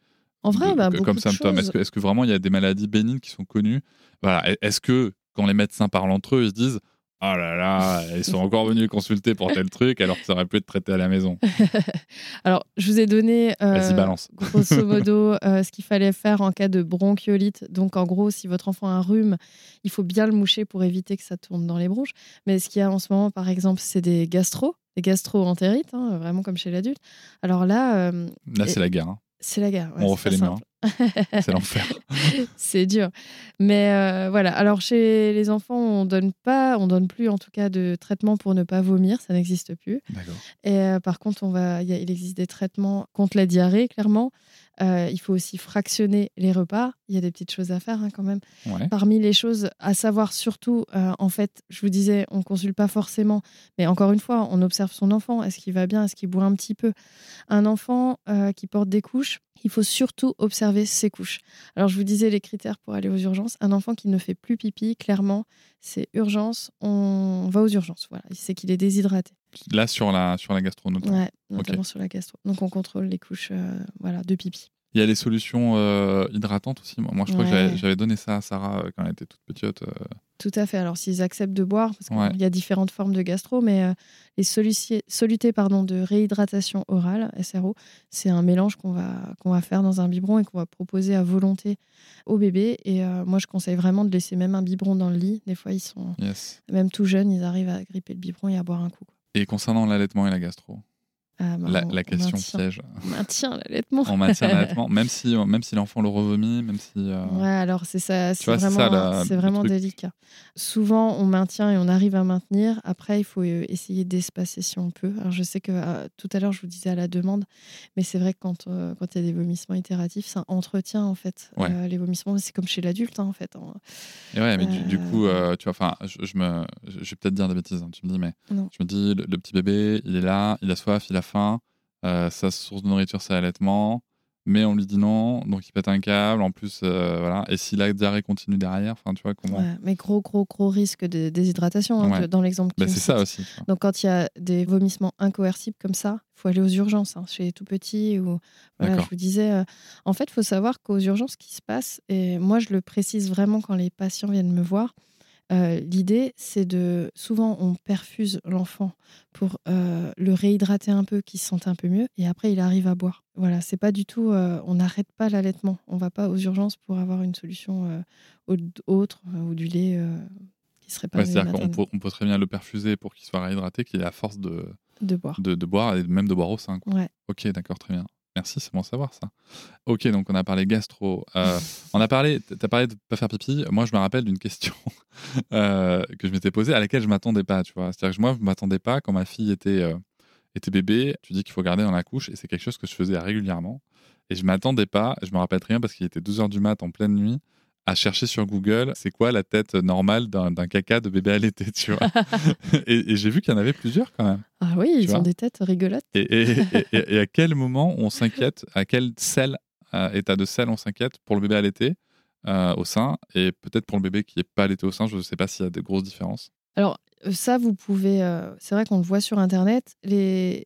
En vrai, de- bah, beaucoup comme de symptômes. Est-ce que, que vraiment il y a des maladies bénignes qui sont connues? Voilà. Est-ce que quand les médecins parlent entre eux, ils se disent Oh là là, ils sont encore venus consulter pour tel truc alors que ça aurait pu être traité à la maison Alors, je vous ai donné, euh, grosso modo, euh, ce qu'il fallait faire en cas de bronchiolite. Donc, en gros, si votre enfant a un rhume, il faut bien le moucher pour éviter que ça tourne dans les bronches. Mais ce qu'il y a en ce moment, par exemple, c'est des gastro, des gastro-entérites, hein, vraiment comme chez l'adulte. Alors là, euh, Là, Et- c'est la guerre. hein. c'est la guerre. ouais, On refait les murs. C'est l'enfer. c'est dur. Mais euh, voilà. Alors chez les enfants, on donne pas, on donne plus en tout cas de traitement pour ne pas vomir, ça n'existe plus. Et euh, par contre, on va, il y a- il existe des traitements contre la diarrhée, clairement. Euh, il faut aussi fractionner les repas. Il y a des petites choses à faire hein, quand même. Ouais. Parmi les choses à savoir, surtout, en fait, je vous disais, on consulte pas forcément, mais encore une fois, on observe son enfant. Est-ce qu'il va bien? Est-ce qu'il boit un petit peu? Un enfant qui porte des couches, il faut surtout observer ses couches. Alors, je vous disais les critères pour aller aux urgences. Un enfant qui ne fait plus pipi, clairement, c'est urgence. On va aux urgences. Voilà, il sait qu'il est déshydraté. Là, sur la, sur la gastro, notamment. Ouais, notamment sur la gastro. Donc, on contrôle les couches, euh, voilà, de pipi. Il y a les solutions euh, hydratantes aussi. Moi, je crois que Ouais. j'avais- j'avais donné ça à Sarah euh, quand elle était toute petite. euh. Tout à fait. Alors, s'ils acceptent de boire, parce qu'il Ouais. y a différentes formes de gastro, mais euh, les solutés pardon, de réhydratation orale, SRO, c'est un mélange qu'on va, qu'on va faire dans un biberon et qu'on va proposer à volonté au bébé. Et moi, je conseille vraiment de laisser même un biberon dans le lit. Des fois, ils sont Yes. même tout jeunes, ils arrivent à gripper le biberon et à boire un coup. quoi. Et concernant l'allaitement et la gastro, Ah, bah, la, on- la on question maintient- piège. On maintient l'allaitement. On maintient l'allaitement, même si, même si l'enfant le revomit, même si. euh, Ouais, alors c'est ça, c'est vraiment, c'est vraiment délicat. Souvent, on maintient et on arrive à maintenir. Après, il faut euh, essayer d'espacer si on peut. Alors, je sais que euh, tout à l'heure, je vous disais à la demande, mais c'est vrai que quand euh, quand il y a des vomissements itératifs, ça entretient en fait Ouais. euh, les vomissements. C'est comme chez l'adulte hein, en fait. hein. Et ouais, mais du, du Euh. coup, euh, tu vois, enfin, je, je me, je je vais peut-être dire des bêtises, hein, tu me dis, mais Non. je me dis, le, le petit bébé, il est là, il a soif, il a faim, euh, sa source de nourriture, c'est l'allaitement, mais on lui dit non, donc il pète un câble, en plus, euh, voilà. Et si la diarrhée continue derrière, enfin, tu vois, comment. Ouais, mais gros, gros, gros risque de déshydratation hein, Ouais. dans l'exemple. Bah, c'est ça aussi. Donc, quand il y a des vomissements incoercibles comme ça, faut aller aux urgences, hein, chez les tout petits. Ou... Voilà, je vous disais, euh, en fait, faut savoir qu'aux urgences, ce qui se passe, et moi, je le précise vraiment quand les patients viennent me voir, euh, l'idée, c'est de. Souvent, on perfuse l'enfant pour euh, le réhydrater un peu, qu'il se sente un peu mieux, et après, il arrive à boire. Voilà, c'est pas du tout. euh, on n'arrête pas l'allaitement. On va pas aux urgences pour avoir une solution au- autre ou du lait qui serait pas Ouais, C'est-à-dire qu'on peut, très bien le perfuser pour qu'il soit réhydraté, qu'il ait la force de, de boire. de, de boire et même de boire au sein. quoi. Ouais. Ok, d'accord, très bien. Merci, c'est bon à savoir ça. Ok, donc on a parlé gastro. Euh, on a parlé, t'as parlé de pas faire pipi. Moi, je me rappelle d'une question euh, que je m'étais posée à laquelle je m'attendais pas. Tu vois, c'est-à-dire que moi, je m'attendais pas quand ma fille était euh, était bébé. Tu dis qu'il faut garder dans la couche et c'est quelque chose que je faisais régulièrement. Et je m'attendais pas. Je me rappelle très bien parce qu'il était 2 heures du mat en pleine nuit à chercher sur Google c'est quoi la tête normale d'un caca de bébé allaité, tu vois. et et j'ai vu qu'il y en avait plusieurs quand même. Ah oui, ils vois ont des têtes rigolotes. Et, à quel moment on s'inquiète À quel sel, euh, état de sel on s'inquiète pour le bébé allaité euh, au sein et peut-être pour le bébé qui n'est pas allaité au sein Je ne sais pas s'il y a de grosses différences. Alors, euh, ça, vous pouvez. euh, c'est vrai qu'on le voit sur Internet. Les,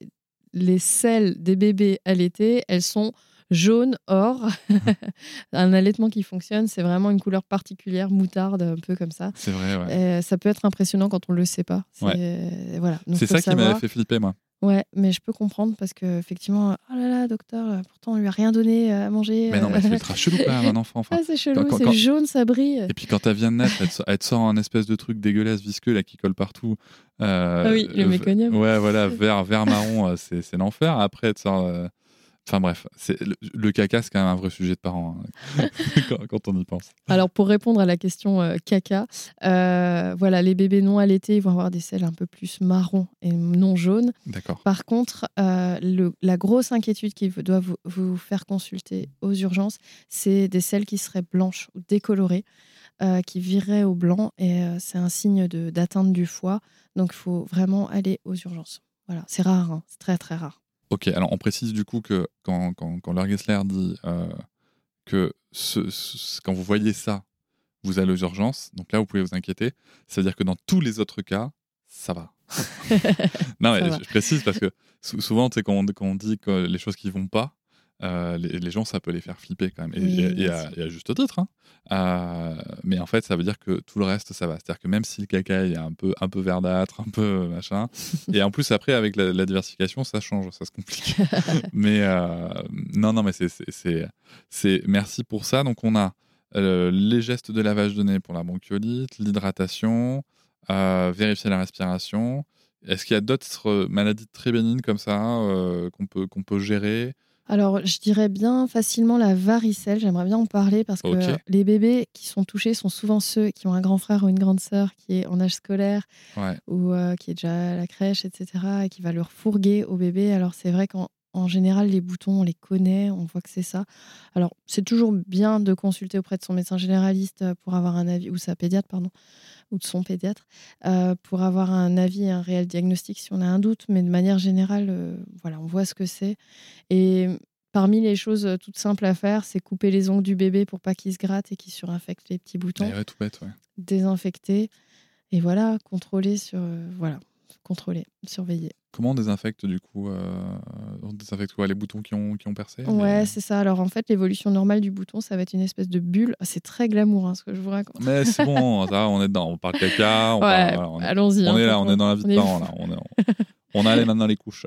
les selles des bébés allaités, elles sont jaunes, or. un allaitement qui fonctionne, c'est vraiment une couleur particulière, moutarde, un peu comme ça. C'est vrai, ouais. Euh, ça peut être impressionnant quand on ne le sait pas. C'est voilà. Faut ça qui m'avait fait flipper, moi. Ouais, mais je peux comprendre parce que effectivement, oh là là, docteur, euh, pourtant on lui a rien donné à manger. Mais non, mais euh. c'est ultra chelou quand même, un enfant. Enfin, Ah, c'est chelou, c'est quand- jaune, ça brille. Et puis quand elle vient de naître, elle te, sort- elle te sort un espèce de truc dégueulasse, visqueux, là, qui colle partout. Euh, Ah oui, le euh, méconium. Ouais, voilà, vert, vert marron, euh, c'est c'est l'enfer. Après, elle te sort. euh, Enfin bref, le, le caca, c'est quand même un vrai sujet de parents hein, quand, quand on y pense. Alors, pour répondre à la question euh, caca, euh, voilà, les bébés non allaités ils vont avoir des selles un peu plus marron et non jaunes. D'accord. Par contre, euh, le- la grosse inquiétude qui doit vous, vous faire consulter aux urgences, c'est des selles qui seraient blanches ou décolorées, euh, qui vireraient au blanc, et euh, c'est un signe d'atteinte du foie. Donc, il faut vraiment aller aux urgences. Voilà, c'est rare, hein, c'est très très rare. Ok, alors on précise du coup que quand, quand, quand Gessler dit euh, que ce- ce- quand vous voyez ça, vous allez aux urgences, donc là vous pouvez vous inquiéter, c'est-à-dire que dans tous les autres cas, ça va. non, mais Ça je, va. précise parce que sou- souvent, quand on, quand on dit que les choses qui vont pas, euh, les, les gens, ça peut les faire flipper quand même. Et, Oui, et- et à, sûr. et à juste titre. hein. Euh, mais en fait, ça veut dire que tout le reste, ça va. C'est-à-dire que même si le caca est un peu, un peu verdâtre, un peu machin, et en plus, après, avec la, la diversification, ça change, ça se complique. mais euh, non, non, mais c'est, Merci pour ça. Donc, on a euh, les gestes de lavage de nez pour la bronchiolite, l'hydratation, euh, vérifier la respiration. Est-ce qu'il y a d'autres maladies très bénignes comme ça euh, qu'on peut, qu'on peut gérer? Alors, je dirais bien facilement la varicelle. J'aimerais bien en parler parce que les bébés qui sont touchés sont souvent ceux qui ont un grand frère ou une grande sœur qui est en âge scolaire Ouais. ou euh, qui est déjà à la crèche, etc., et qui va leur fourguer au bébé. Alors, c'est vrai qu'en en général, les boutons, on les connaît, on voit que c'est ça. Alors, c'est toujours bien de consulter auprès de son médecin généraliste euh, pour avoir un avis, ou sa pédiatre, pardon, ou de son pédiatre, euh, pour avoir un avis et un réel diagnostic si on a un doute. Mais de manière générale, euh, voilà, on voit ce que c'est. Et parmi les choses euh, toutes simples à faire, c'est couper les ongles du bébé pour pas qu'il se gratte et qu'il surinfecte les petits boutons Eh ouais, tout bête, ouais. désinfecter et voilà, contrôler sur. euh, voilà. contrôler, surveiller. Comment on désinfecte du coup euh, On désinfecte quoi Les boutons qui ont, qui ont percé Ouais, c'est ça. Alors en fait, l'évolution normale du bouton, ça va être une espèce de bulle. Ah, C'est très glamour hein, ce que je vous raconte. Mais c'est bon, ça, on est dedans. On parle caca, on, Ouais, parle- voilà, on est, allons-y. on hein, est là, on est dans la vie de parents, là. On, est, on a les mains dans les couches.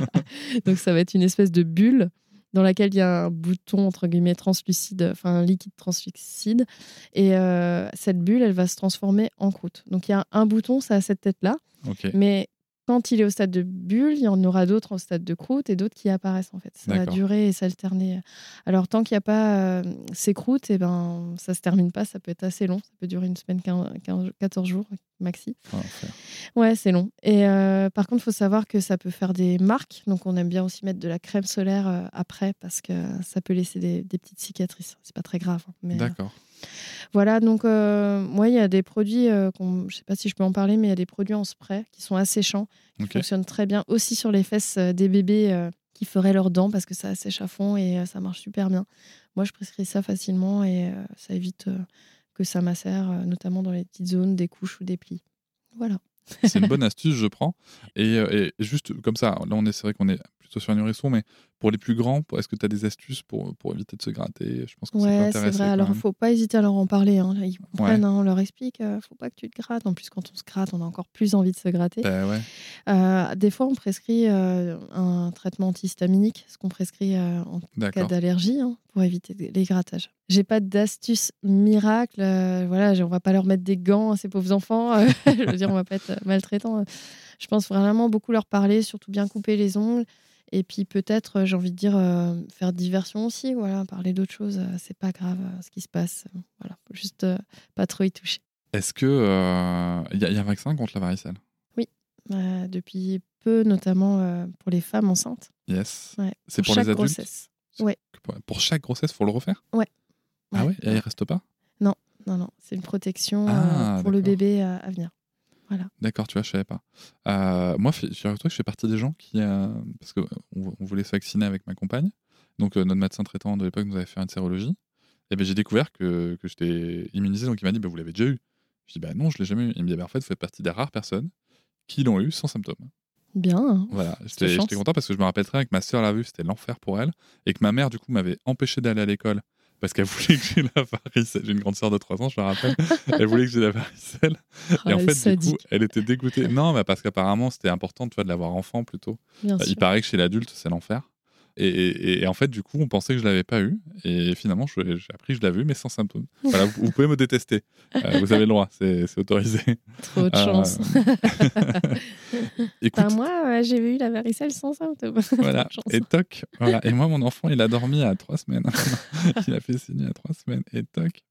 Donc ça va être une espèce de bulle dans laquelle il y a un bouton entre guillemets translucide, enfin un liquide translucide. Et euh, cette bulle, elle va se transformer en croûte. Donc il y a un bouton, ça a cette tête-là. Mais quand il est au stade de bulle, il y en aura d'autres au stade de croûte et d'autres qui apparaissent en fait. Ça va durer et s'alterner. Alors tant qu'il n'y a pas euh, ces croûtes, et ben, ça se termine pas, ça peut être assez long. Ça peut durer une semaine, 15, 15 14 jours maxi. Faire. Ouais, c'est long. Et euh, par contre, il faut savoir que ça peut faire des marques. Donc, on aime bien aussi mettre de la crème solaire euh, après parce que ça peut laisser des, des petites cicatrices. C'est pas très grave. hein, mais, euh, D'accord. voilà, donc moi, il y a des produits, qu'on- je sais pas si je peux en parler, mais il y a des produits en spray qui sont asséchants, qui fonctionnent très bien aussi sur les fesses des bébés qui feraient leurs dents parce que ça assèche à fond et ça marche super bien. Moi, je prescris ça facilement et ça évite que ça macère, euh, notamment dans les petites zones des couches ou des plis. Voilà. C'est une bonne astuce, je prends. Et, euh, et juste comme ça, là, on est, c'est vrai qu'on est plutôt sur un nourrisson, mais pour les plus grands, est-ce que tu as des astuces pour, pour éviter de se gratter? Je pense que Ouais, c'est vrai. Alors, même. faut pas hésiter à leur en parler. hein. Ils comprennent, hein, on leur explique, euh, faut pas que tu te grattes. En plus, quand on se gratte, on a encore plus envie de se gratter. Ben ouais. Euh, des fois, on prescrit euh, un traitement antihistaminique, ce qu'on prescrit en cas d'allergie, hein, pour éviter les grattages. J'ai pas d'astuce miracle. voilà, on va pas leur mettre des gants à ces pauvres enfants. je veux dire, on va pas être maltraitant. Je pense vraiment beaucoup leur parler, surtout bien couper les ongles. Et puis peut-être, euh, j'ai envie de dire, euh, faire diversion aussi. Voilà, parler d'autres choses. euh, c'est pas grave euh, ce qui se passe. voilà, faut juste pas trop y toucher. Est-ce que il y, a- il y a un vaccin contre la varicelle? Euh, depuis peu, notamment pour les femmes enceintes. Yes. Ouais, C'est pour chaque les adultes? grossesse. ouais. Pour- chaque grossesse, faut le refaire? Ouais. Ah ouais Ouais. Et il reste pas? Non, non, c'est une protection Ah, pour le bébé à, à D'accord, tu vois, je savais pas. Euh, moi, fi- figure-toi que je fais partie des gens qui. euh, parce qu'on on voulait se vacciner avec ma compagne. Donc, euh, notre médecin traitant de l'époque nous avait fait une sérologie. Et ben, j'ai découvert que, que j'étais immunisé. Donc, il m'a dit bah, Vous l'avez déjà eu Je dis Bah non, je l'ai jamais eu. Il me dit bah, En fait, vous faites partie des rares personnes qui l'ont eu sans symptômes. Bien. hein. Voilà, j'étais content parce que je me rappelle très bien que ma sœur l'a vu, c'était l'enfer pour elle. Et que ma mère, du coup, m'avait empêché d'aller à l'école parce qu'elle voulait que j'ai la varicelle. J'ai une grande sœur de 3 ans, je me rappelle. Elle voulait que j'ai la varicelle. Ah, Et en fait, du coup, elle était dégoûtée. Non, mais parce qu'apparemment, c'était important tu vois, de l'avoir enfant plutôt. bien Bah, sûr. il paraît que chez l'adulte, c'est l'enfer. Et, et- et en fait, du coup, on pensait que je l'avais pas eu. Et finalement, j'ai appris que je l'avais eu, mais sans symptômes. Voilà, vous, vous pouvez me détester. Euh, vous avez le droit, c'est autorisé. Trop de Euh, chance. Écoute, Bah, moi, euh, j'ai eu la varicelle sans symptômes. voilà. Et toc. Voilà. Et moi, mon enfant, il a dormi à trois semaines. il a fait signer à trois semaines. Et toc.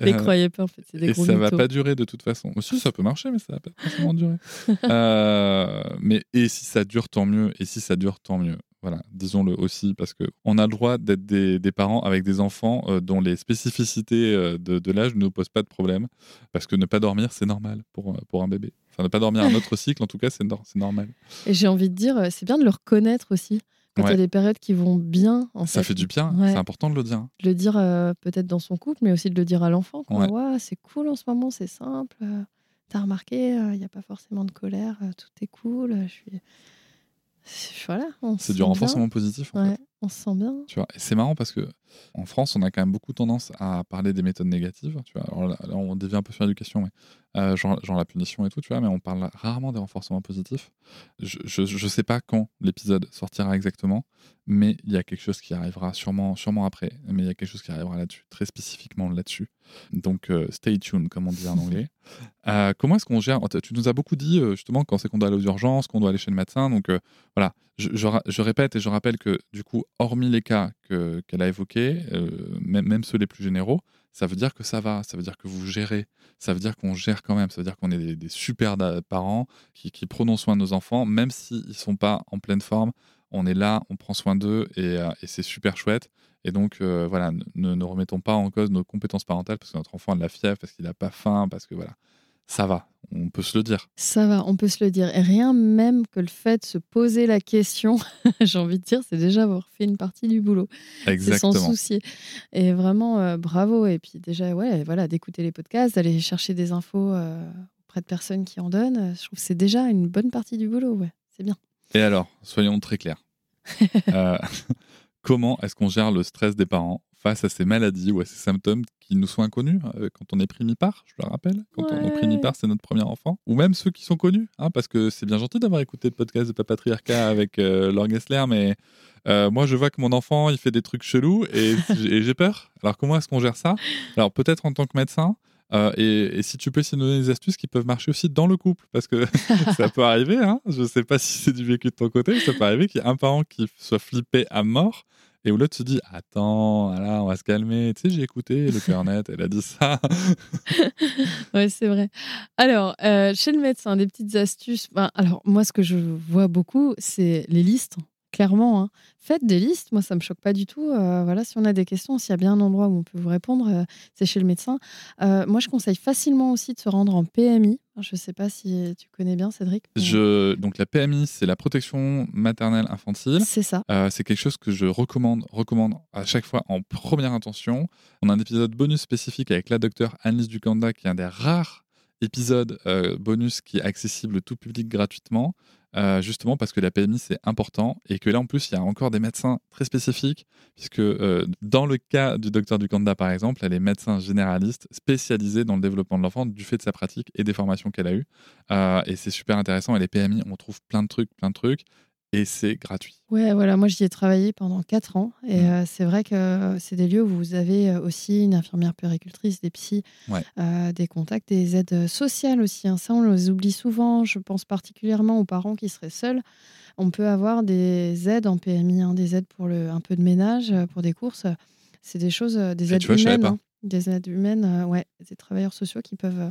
Les Euh, croyez pas, en fait. C'est des Et gros ça va mythos. pas durer de toute façon. Aussi, ça peut marcher, mais ça va pas forcément durer. Euh, mais et si ça dure, tant mieux. Et si ça dure, tant mieux. Voilà, disons-le aussi, parce que on a le droit d'être des, des parents avec des enfants euh, dont les spécificités euh, de, de l'âge ne nous posent pas de problème. Parce que ne pas dormir, c'est normal pour, euh, pour un bébé. Enfin, ne pas dormir un autre cycle, en tout cas, c'est nor- c'est normal. Et j'ai envie de dire, euh, c'est bien de le reconnaître aussi. Quand il y a des périodes qui vont bien, en Ça fait. fait du bien, Ouais. c'est important de le dire. De le dire euh, peut-être dans son couple, mais aussi de le dire à l'enfant. Ouais. Ouah, c'est cool en ce moment, c'est simple. euh, T'as remarqué, il n'y a pas forcément de colère, euh, tout est cool. euh, Je suis... c'est- Voilà, du renforcement positif. en bien. fait. Ouais, on se sent bien. Tu vois, et c'est marrant parce que en France, on a quand même beaucoup tendance à parler des méthodes négatives. Tu vois, alors là, là, on dévie un peu sur l'éducation, mais euh, genre, genre la punition et tout, tu vois, mais on parle rarement des renforcements positifs. Je, je sais pas quand l'épisode sortira exactement, mais il y a quelque chose qui arrivera sûrement, sûrement après. Mais il y a quelque chose qui arrivera là-dessus, très spécifiquement là-dessus. Donc, euh, stay tuned, comme on dit en anglais. Euh, comment est-ce qu'on gère? Tu nous as beaucoup dit justement quand c'est qu'on doit aller aux urgences, qu'on doit aller chez le médecin. Donc voilà, je, je ra- je répète et je rappelle que du coup, hormis les cas que- qu'elle a évoqués, euh, même, ceux les plus généraux, ça veut dire que ça va, ça veut dire que vous gérez, ça veut dire qu'on gère quand même, ça veut dire qu'on est des, des super parents qui, qui prenons soin de nos enfants, même s'ils ne sont pas en pleine forme. On est là, on prend soin d'eux et, euh, c'est super chouette. Et donc, euh, voilà, ne, ne remettons pas en cause nos compétences parentales parce que notre enfant a de la fièvre, parce qu'il n'a pas faim, parce que voilà, ça va, on peut se le dire. Ça va, on peut se le dire. Et rien même que le fait de se poser la question, j'ai envie de dire, c'est déjà avoir fait une partie du boulot. C'est sans Exactement. souci. Et vraiment, euh, bravo. Et puis déjà, ouais, voilà, d'écouter les podcasts, d'aller chercher des infos euh, au auprès de personnes qui en donnent, je trouve que c'est déjà une bonne partie du boulot. Ouais, c'est bien. Et alors, soyons très clairs. Euh, comment est-ce qu'on gère le stress des parents? Face à ces maladies ou à ces symptômes qui nous sont inconnus euh, quand on est pris mi-part, je le rappelle. Quand on est mi-part, c'est notre premier enfant. Ou même ceux qui sont connus, hein, parce que c'est bien gentil d'avoir écouté le podcast de Papatriarcat avec euh, Laure Gessler, mais euh, moi je vois que mon enfant il fait des trucs chelous et, et j'ai peur. Alors comment est-ce qu'on gère ça? Alors peut-être en tant que médecin. euh, et, et si tu peux essayer de nous donner des astuces qui peuvent marcher aussi dans le couple, parce que ça peut arriver, hein, je sais pas si c'est du vécu de ton côté, mais ça peut arriver qu'il y ait un parent qui soit flippé à mort et où l'autre se dit Attends, voilà, on va se calmer. Tu sais, j'ai écouté le cœur net, elle a dit ça. Ouais, c'est vrai. Alors, euh, chez le médecin, des petites astuces. Ben, alors, moi, ce que je vois beaucoup, c'est les listes. Clairement, hein. faites des listes. Moi, ça me choque pas du tout. Euh, voilà, si on a des questions, s'il y a bien un endroit où on peut vous répondre, euh, c'est chez le médecin. Euh, moi, je conseille facilement aussi de se rendre en PMI. Je ne sais pas si tu connais bien, Cédric. mais Je, donc, la PMI, c'est la protection maternelle infantile. C'est ça. C'est quelque chose que je recommande, recommande à chaque fois en première intention. On a un épisode bonus spécifique avec la docteure Annelise Ducanda, qui est un des rares épisodes euh, bonus qui est accessible tout public gratuitement, euh, justement parce que la PMI c'est important et que là en plus il y a encore des médecins très spécifiques, puisque euh, dans le cas du docteur Ducanda par exemple, elle est médecin généraliste spécialisée dans le développement de l'enfant du fait de sa pratique et des formations qu'elle a eues. Et c'est super intéressant. Et les PMI, on trouve plein de trucs, plein de trucs. Et c'est gratuit. Ouais, voilà, moi j'y ai travaillé pendant 4 ans et Mm. euh, c'est vrai que euh, c'est des lieux où vous avez euh, aussi une infirmière puéricultrice, des psys, Ouais. euh, des contacts, des aides sociales aussi. hein. Ça, on les oublie souvent. Je pense particulièrement aux parents qui seraient seuls. On peut avoir des aides en PMI, hein, des aides pour le, un peu de ménage, pour des courses. C'est des choses, des Et aides tu vois, je savais humaines. pas. hein. Des aides humaines, ouais, des travailleurs sociaux qui peuvent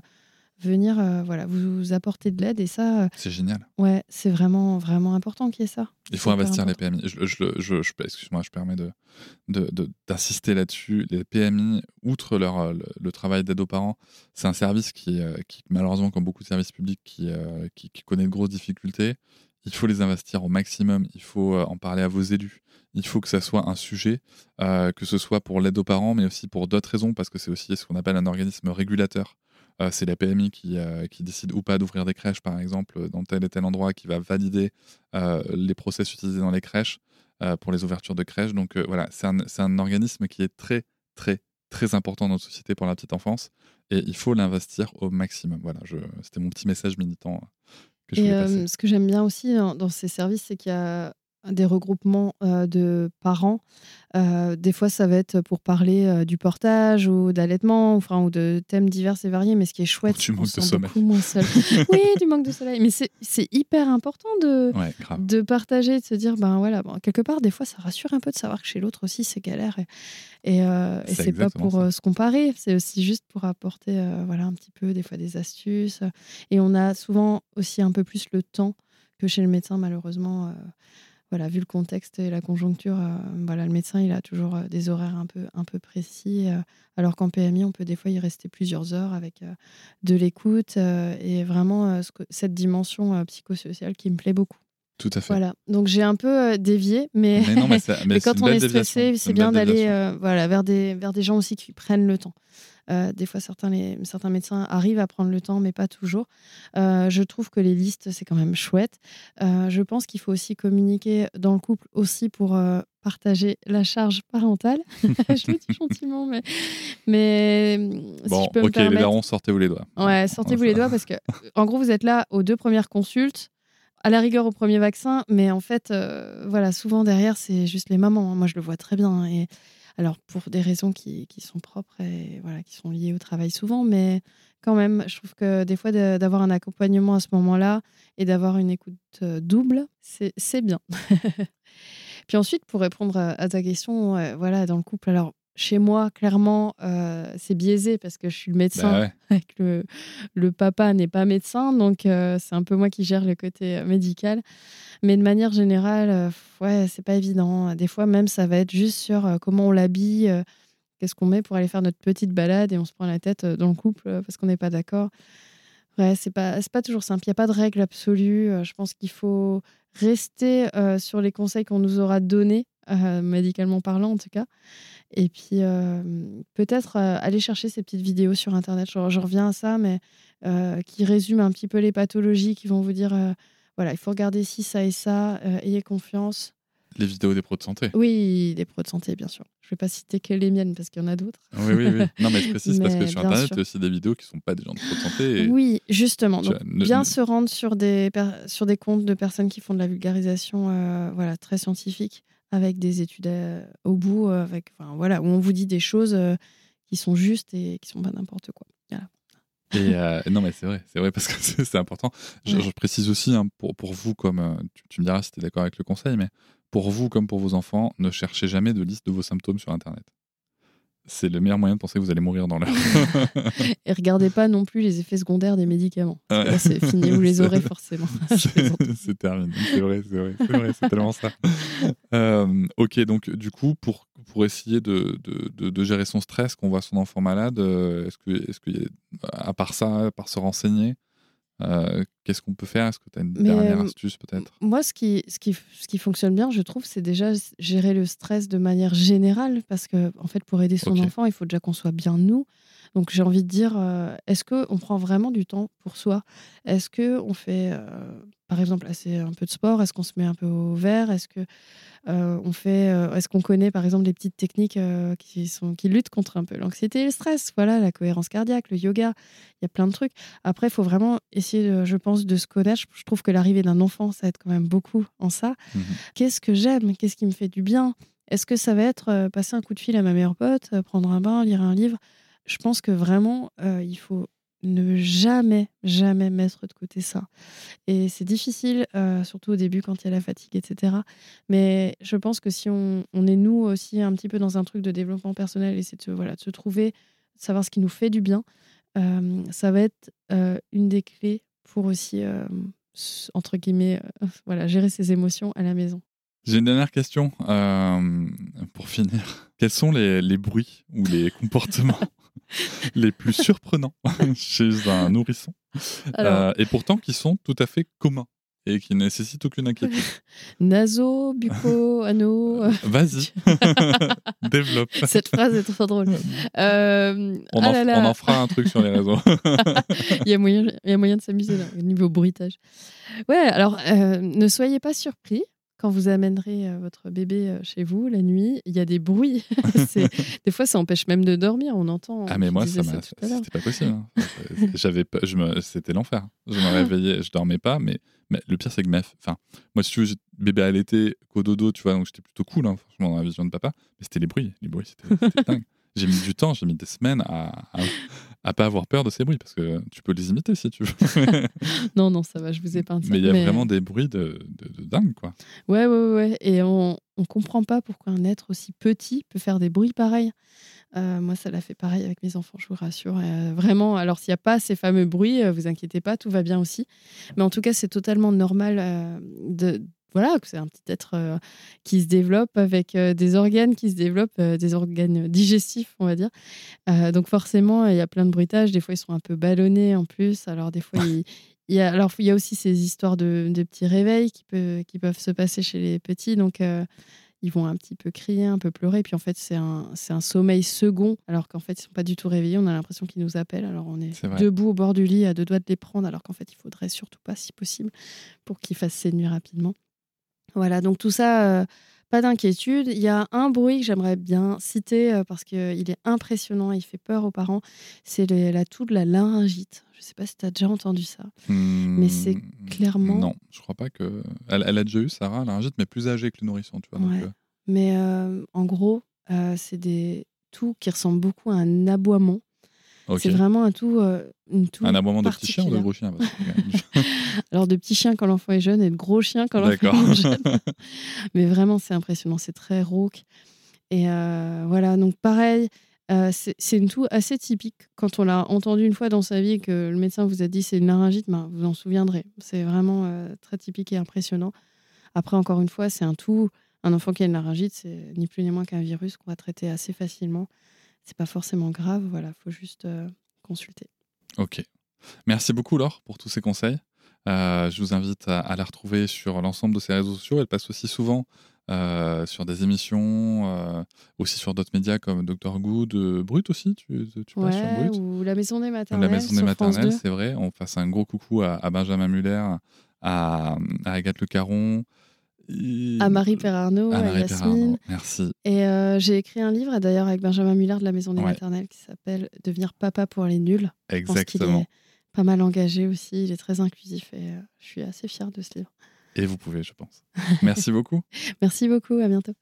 venir euh, voilà, vous apporter de l'aide et ça, euh, C'est génial. ouais, c'est vraiment, vraiment important qu'il y ait ça. Il faut investir les. PMI. Je, je- je- je- Excuse-moi, je permets de, de- de- d'insister là-dessus. Les PMI, outre leur, euh, le, le travail d'aide aux parents, c'est un service qui, qui, malheureusement, comme beaucoup de services publics, qui, qui, qui connaît de grosses difficultés. Il faut les investir au maximum. Il faut en parler à vos élus. Il faut que ça soit un sujet, euh, que ce soit pour l'aide aux parents, mais aussi pour d'autres raisons, parce que c'est aussi ce qu'on appelle un organisme régulateur. Euh, c'est la PMI qui, euh, qui décide ou pas d'ouvrir des crèches, par exemple, dans tel et tel endroit, qui va valider euh, les process utilisés dans les crèches pour les ouvertures de crèches. Donc voilà, c'est un, organisme qui est très, très, très important dans notre société pour la petite enfance et il faut l'investir au maximum. Voilà, c'était mon petit message militant que je Et voulais passer. ce que j'aime bien aussi dans, dans ces services, c'est qu'il y a des regroupements euh, de parents. Euh, des fois, ça va être pour parler euh, du portage ou d'allaitement, ou, enfin, ou de thèmes divers et variés. Mais ce qui est chouette, du c'est qu'on se sent beaucoup moins seul. oui, du manque de soleil. Mais c'est hyper important de, Ouais, de partager, de se dire, ben voilà, bon, quelque part, des fois, ça rassure un peu de savoir que chez l'autre aussi, c'est galère. Et, et, et C'est pas pour se comparer, c'est aussi juste pour apporter, voilà, un petit peu, des fois, des astuces. Et on a souvent aussi un peu plus le temps que chez le médecin, malheureusement. Voilà, vu le contexte et la conjoncture, euh, voilà, le médecin, il a toujours euh, des horaires un peu, un peu précis. euh, alors qu'en PMI, on peut des fois y rester plusieurs heures avec euh, de l'écoute et vraiment ce que- cette dimension psychosociale qui me plaît beaucoup. Tout à fait. Voilà, donc j'ai un peu dévié, mais, Mais non, mais, ça- mais mais c'est quand on est stressé, c'est bien d'aller voilà, vers, des, vers des gens aussi qui prennent le temps. Euh, des fois, certains, les, certains médecins arrivent à prendre le temps, mais pas toujours. Euh, je trouve que les listes, c'est quand même chouette. Euh, je pense qu'il faut aussi communiquer dans le couple aussi pour partager la charge parentale. je le dis gentiment, mais, mais si Bon, je peux me ok, les darons, sortez-vous les doigts. Ouais, sortez-vous les doigts parce que, en gros, vous êtes là aux deux premières consultes, à la rigueur au premier vaccin, mais en fait, euh, voilà, souvent derrière, c'est juste les mamans. Moi, je le vois très bien. Et alors, pour des raisons qui, sont propres et voilà, qui sont liées au travail souvent, mais quand même, je trouve que des fois, d'avoir un accompagnement à ce moment-là et d'avoir une écoute euh, double, c'est bien. Puis ensuite, pour répondre à, ta question, ouais, voilà, dans le couple, alors chez moi, clairement, euh, c'est biaisé parce que je suis le médecin Bah ouais. le, le papa n'est pas médecin, donc euh, c'est un peu moi qui gère le côté euh, médical. Mais de manière générale, euh, ouais, c'est pas évident. Des fois, même, ça va être juste sur comment on l'habille, qu'est-ce qu'on met pour aller faire notre petite balade et on se prend la tête dans le couple parce qu'on n'est pas d'accord. Ouais, c'est pas, pas toujours simple. Il n'y a pas de règle absolue. Je pense qu'il faut rester sur les conseils qu'on nous aura donnés euh, médicalement parlant en tout cas. Et puis euh, peut-être euh, aller chercher ces petites vidéos sur Internet. Je, je reviens à ça, mais euh, qui résument un petit peu les pathologies, qui vont vous dire voilà, il faut regarder ci, ça et ça, ayez confiance. Les vidéos des pros de santé. Oui, des pros de santé, bien sûr. Je ne vais pas citer que les miennes parce qu'il y en a d'autres. Oui, oui, oui. Non, mais je précise parce que sur Internet, il y a aussi des vidéos qui sont pas des gens de pro de santé. et Oui, justement. Donc, ne- bien ne- se rendre sur des, per- sur des comptes de personnes qui font de la vulgarisation voilà, très scientifique, avec des études euh, au bout, euh, avec, enfin, voilà, où on vous dit des choses euh, qui sont justes et qui sont pas n'importe quoi. Voilà. Et euh, non, mais c'est vrai, c'est vrai parce que c'est important. Je, Ouais. je précise aussi hein, pour, pour vous, comme tu, tu me diras si tu es d'accord avec le conseil, mais pour vous comme pour vos enfants, ne cherchez jamais de liste de vos symptômes sur Internet. C'est le meilleur moyen de penser que vous allez mourir dans l'heure. Et regardez pas non plus les effets secondaires des médicaments. Ouais. là, c'est fini, vous les aurez forcément. C'est terminé. C'est vrai, c'est vrai, c'est vrai, c'est tellement ça. Euh, ok, donc du coup, pour, pour essayer de, de, de- de gérer son stress, qu'on voit son enfant malade, euh, est-ce que, est-ce que, y a- à part ça, à part se renseigner, euh, qu'est-ce qu'on peut faire? Est-ce que tu as une Mais, dernière euh, astuce peut-être? Moi, ce qui, ce, qui, ce qui fonctionne bien, je trouve, c'est déjà gérer le stress de manière générale. Parce que, en fait, pour aider son enfant, il faut déjà qu'on soit bien nous. Donc, j'ai envie de dire, euh, est-ce qu'on prend vraiment du temps pour soi? Est-ce qu'on fait, euh, par exemple, assez un peu de sport? Est-ce qu'on se met un peu au vert? Est-ce que euh, on fait, euh, est-ce qu'on connaît, par exemple, des petites techniques euh, qui, sont, qui luttent contre un peu l'anxiété et le stress? Voilà, la cohérence cardiaque, le yoga, il y a plein de trucs. Après, il faut vraiment essayer, de- je pense, de se connaître. Je trouve que l'arrivée d'un enfant, ça aide quand même beaucoup en ça. Mhm. Qu'est-ce que j'aime? Qu'est-ce qui me fait du bien? Est-ce que ça va être passer un coup de fil à ma meilleure pote, prendre un bain, lire un livre? Je pense que vraiment, il faut ne jamais, jamais mettre de côté ça. Et c'est difficile, euh, surtout au début quand il y a la fatigue, etc. Mais je pense que si on, est nous aussi un petit peu dans un truc de développement personnel et c'est de, voilà, de se trouver, de savoir ce qui nous fait du bien, euh, ça va être euh, une des clés pour aussi, entre guillemets, voilà, gérer ses émotions à la maison. J'ai une dernière question pour finir. Quels sont les bruits ou les comportements les plus surprenants chez un nourrisson Alors, euh, et pourtant qui sont tout à fait communs et qui nécessitent aucune inquiétude naso, bucco, anneau. euh, Vas-y, développe. Cette phrase est trop drôle. Euh, On, ah en, là là, on en fera un truc sur les réseaux. il, y a moyen, il y a moyen de s'amuser niveau bruitage. Ouais, alors euh, ne soyez pas surpris quand vous amènerez euh, votre bébé euh, chez vous la nuit. Il y a des bruits. Des fois, ça empêche même de dormir. On entend. Ah mais tu moi ça l'heure. c'était pas possible. hein. J'avais pas je me c'était l'enfer. Je me réveillais, je dormais pas mais, mais le pire c'est que ma enfin moi si tu veux bébé à l'été cododo, tu vois donc j'étais plutôt cool hein, franchement dans la vision de papa, mais c'était les bruits, les bruits c'était c'était dingue. J'ai mis du temps, j'ai mis des semaines à, à à pas avoir peur de ces bruits parce que tu peux les imiter si tu veux. Non, non, ça va, je vous ai pas mais il y a vraiment des bruits de, de, de dingue quoi. Ouais, ouais, ouais. Et on ne comprend pas pourquoi un être aussi petit peut faire des bruits pareils. Euh, moi, ça l'a fait pareil avec mes enfants, je vous rassure. Euh, vraiment, alors s'il n'y a pas ces fameux bruits, euh, vous inquiétez pas, tout va bien aussi. Mais en tout cas, c'est totalement normal euh, de. Voilà, c'est un petit être euh, qui se développe avec euh, des organes qui se développent, euh, des organes digestifs, on va dire. Donc forcément, il y a plein de bruitages. Des fois, ils sont un peu ballonnés en plus. Alors des fois, il y a, alors, il y a aussi ces histoires de, de petits réveils qui, peut, qui peuvent se passer chez les petits. Donc, ils vont un petit peu crier, un peu pleurer. Puis, en fait, c'est un, c'est un sommeil second, alors qu'en fait, ils ne sont pas du tout réveillés. On a l'impression qu'ils nous appellent. Alors, on est, debout au bord du lit, à deux doigts de les prendre, alors qu'en fait, il faudrait surtout pas, si possible, pour qu'ils fassent ces nuits rapidement. Voilà, donc tout ça, euh, pas d'inquiétude. Il y a un bruit que j'aimerais bien citer euh, parce qu'il est impressionnant, il fait peur aux parents. C'est la toux de la laryngite. Je ne sais pas si tu as déjà entendu ça. Mais c'est clairement- Non, je crois pas que. Elle, elle a déjà eu Sarah, laryngite, mais plus âgée que le nourrisson, tu vois. Ouais. euh, Mais euh, en gros, euh, c'est des toux qui ressemblent beaucoup à un aboiement. C'est vraiment un tout, euh, une Un aboiement de petit chien ou de gros chien parce que- Alors de petits chiens quand l'enfant est jeune et de gros chiens quand l'enfant est jeune. Mais vraiment, c'est impressionnant, c'est très rauque. Et euh, voilà, donc pareil, euh, c'est une toux assez typique. Quand on l'a entendu une fois dans sa vie et que le médecin vous a dit c'est une laryngite, ben, vous en souviendrez. C'est vraiment euh, très typique et impressionnant. Après, encore une fois, c'est un tout. Un enfant qui a une laryngite, c'est ni plus ni moins qu'un virus qu'on va traiter assez facilement. C'est pas forcément grave, voilà, faut juste euh, consulter. Ok. Merci beaucoup, Laure, pour tous ces conseils. Euh, je vous invite à, la retrouver sur l'ensemble de ses réseaux sociaux. Elle passe aussi souvent euh, sur des émissions, aussi sur d'autres médias comme Dr Good, Brut aussi, tu, tu ouais, sur Brut ou La Maison des Maternelles. La Maison des Maternelles, c'est vrai. On passe un gros coucou à, Benjamin Muller, à, à Agathe Le Caron, à Marie Perarnaud, à, Marie Yasmine. Merci. Et euh, j'ai écrit un livre d'ailleurs avec Benjamin Muller de la Maison des Maternelles qui s'appelle Devenir papa pour les nuls. Exactement. Est pas mal engagé aussi, il est très inclusif et euh, je suis assez fière de ce livre. Et vous pouvez, je pense. Merci beaucoup. Merci beaucoup, à bientôt.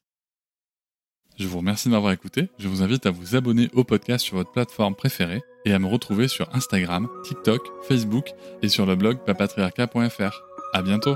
Je vous remercie de m'avoir écouté. Je vous invite à vous abonner au podcast sur votre plateforme préférée et à me retrouver sur Instagram, TikTok, Facebook et sur le blog papatriarca.fr. À bientôt.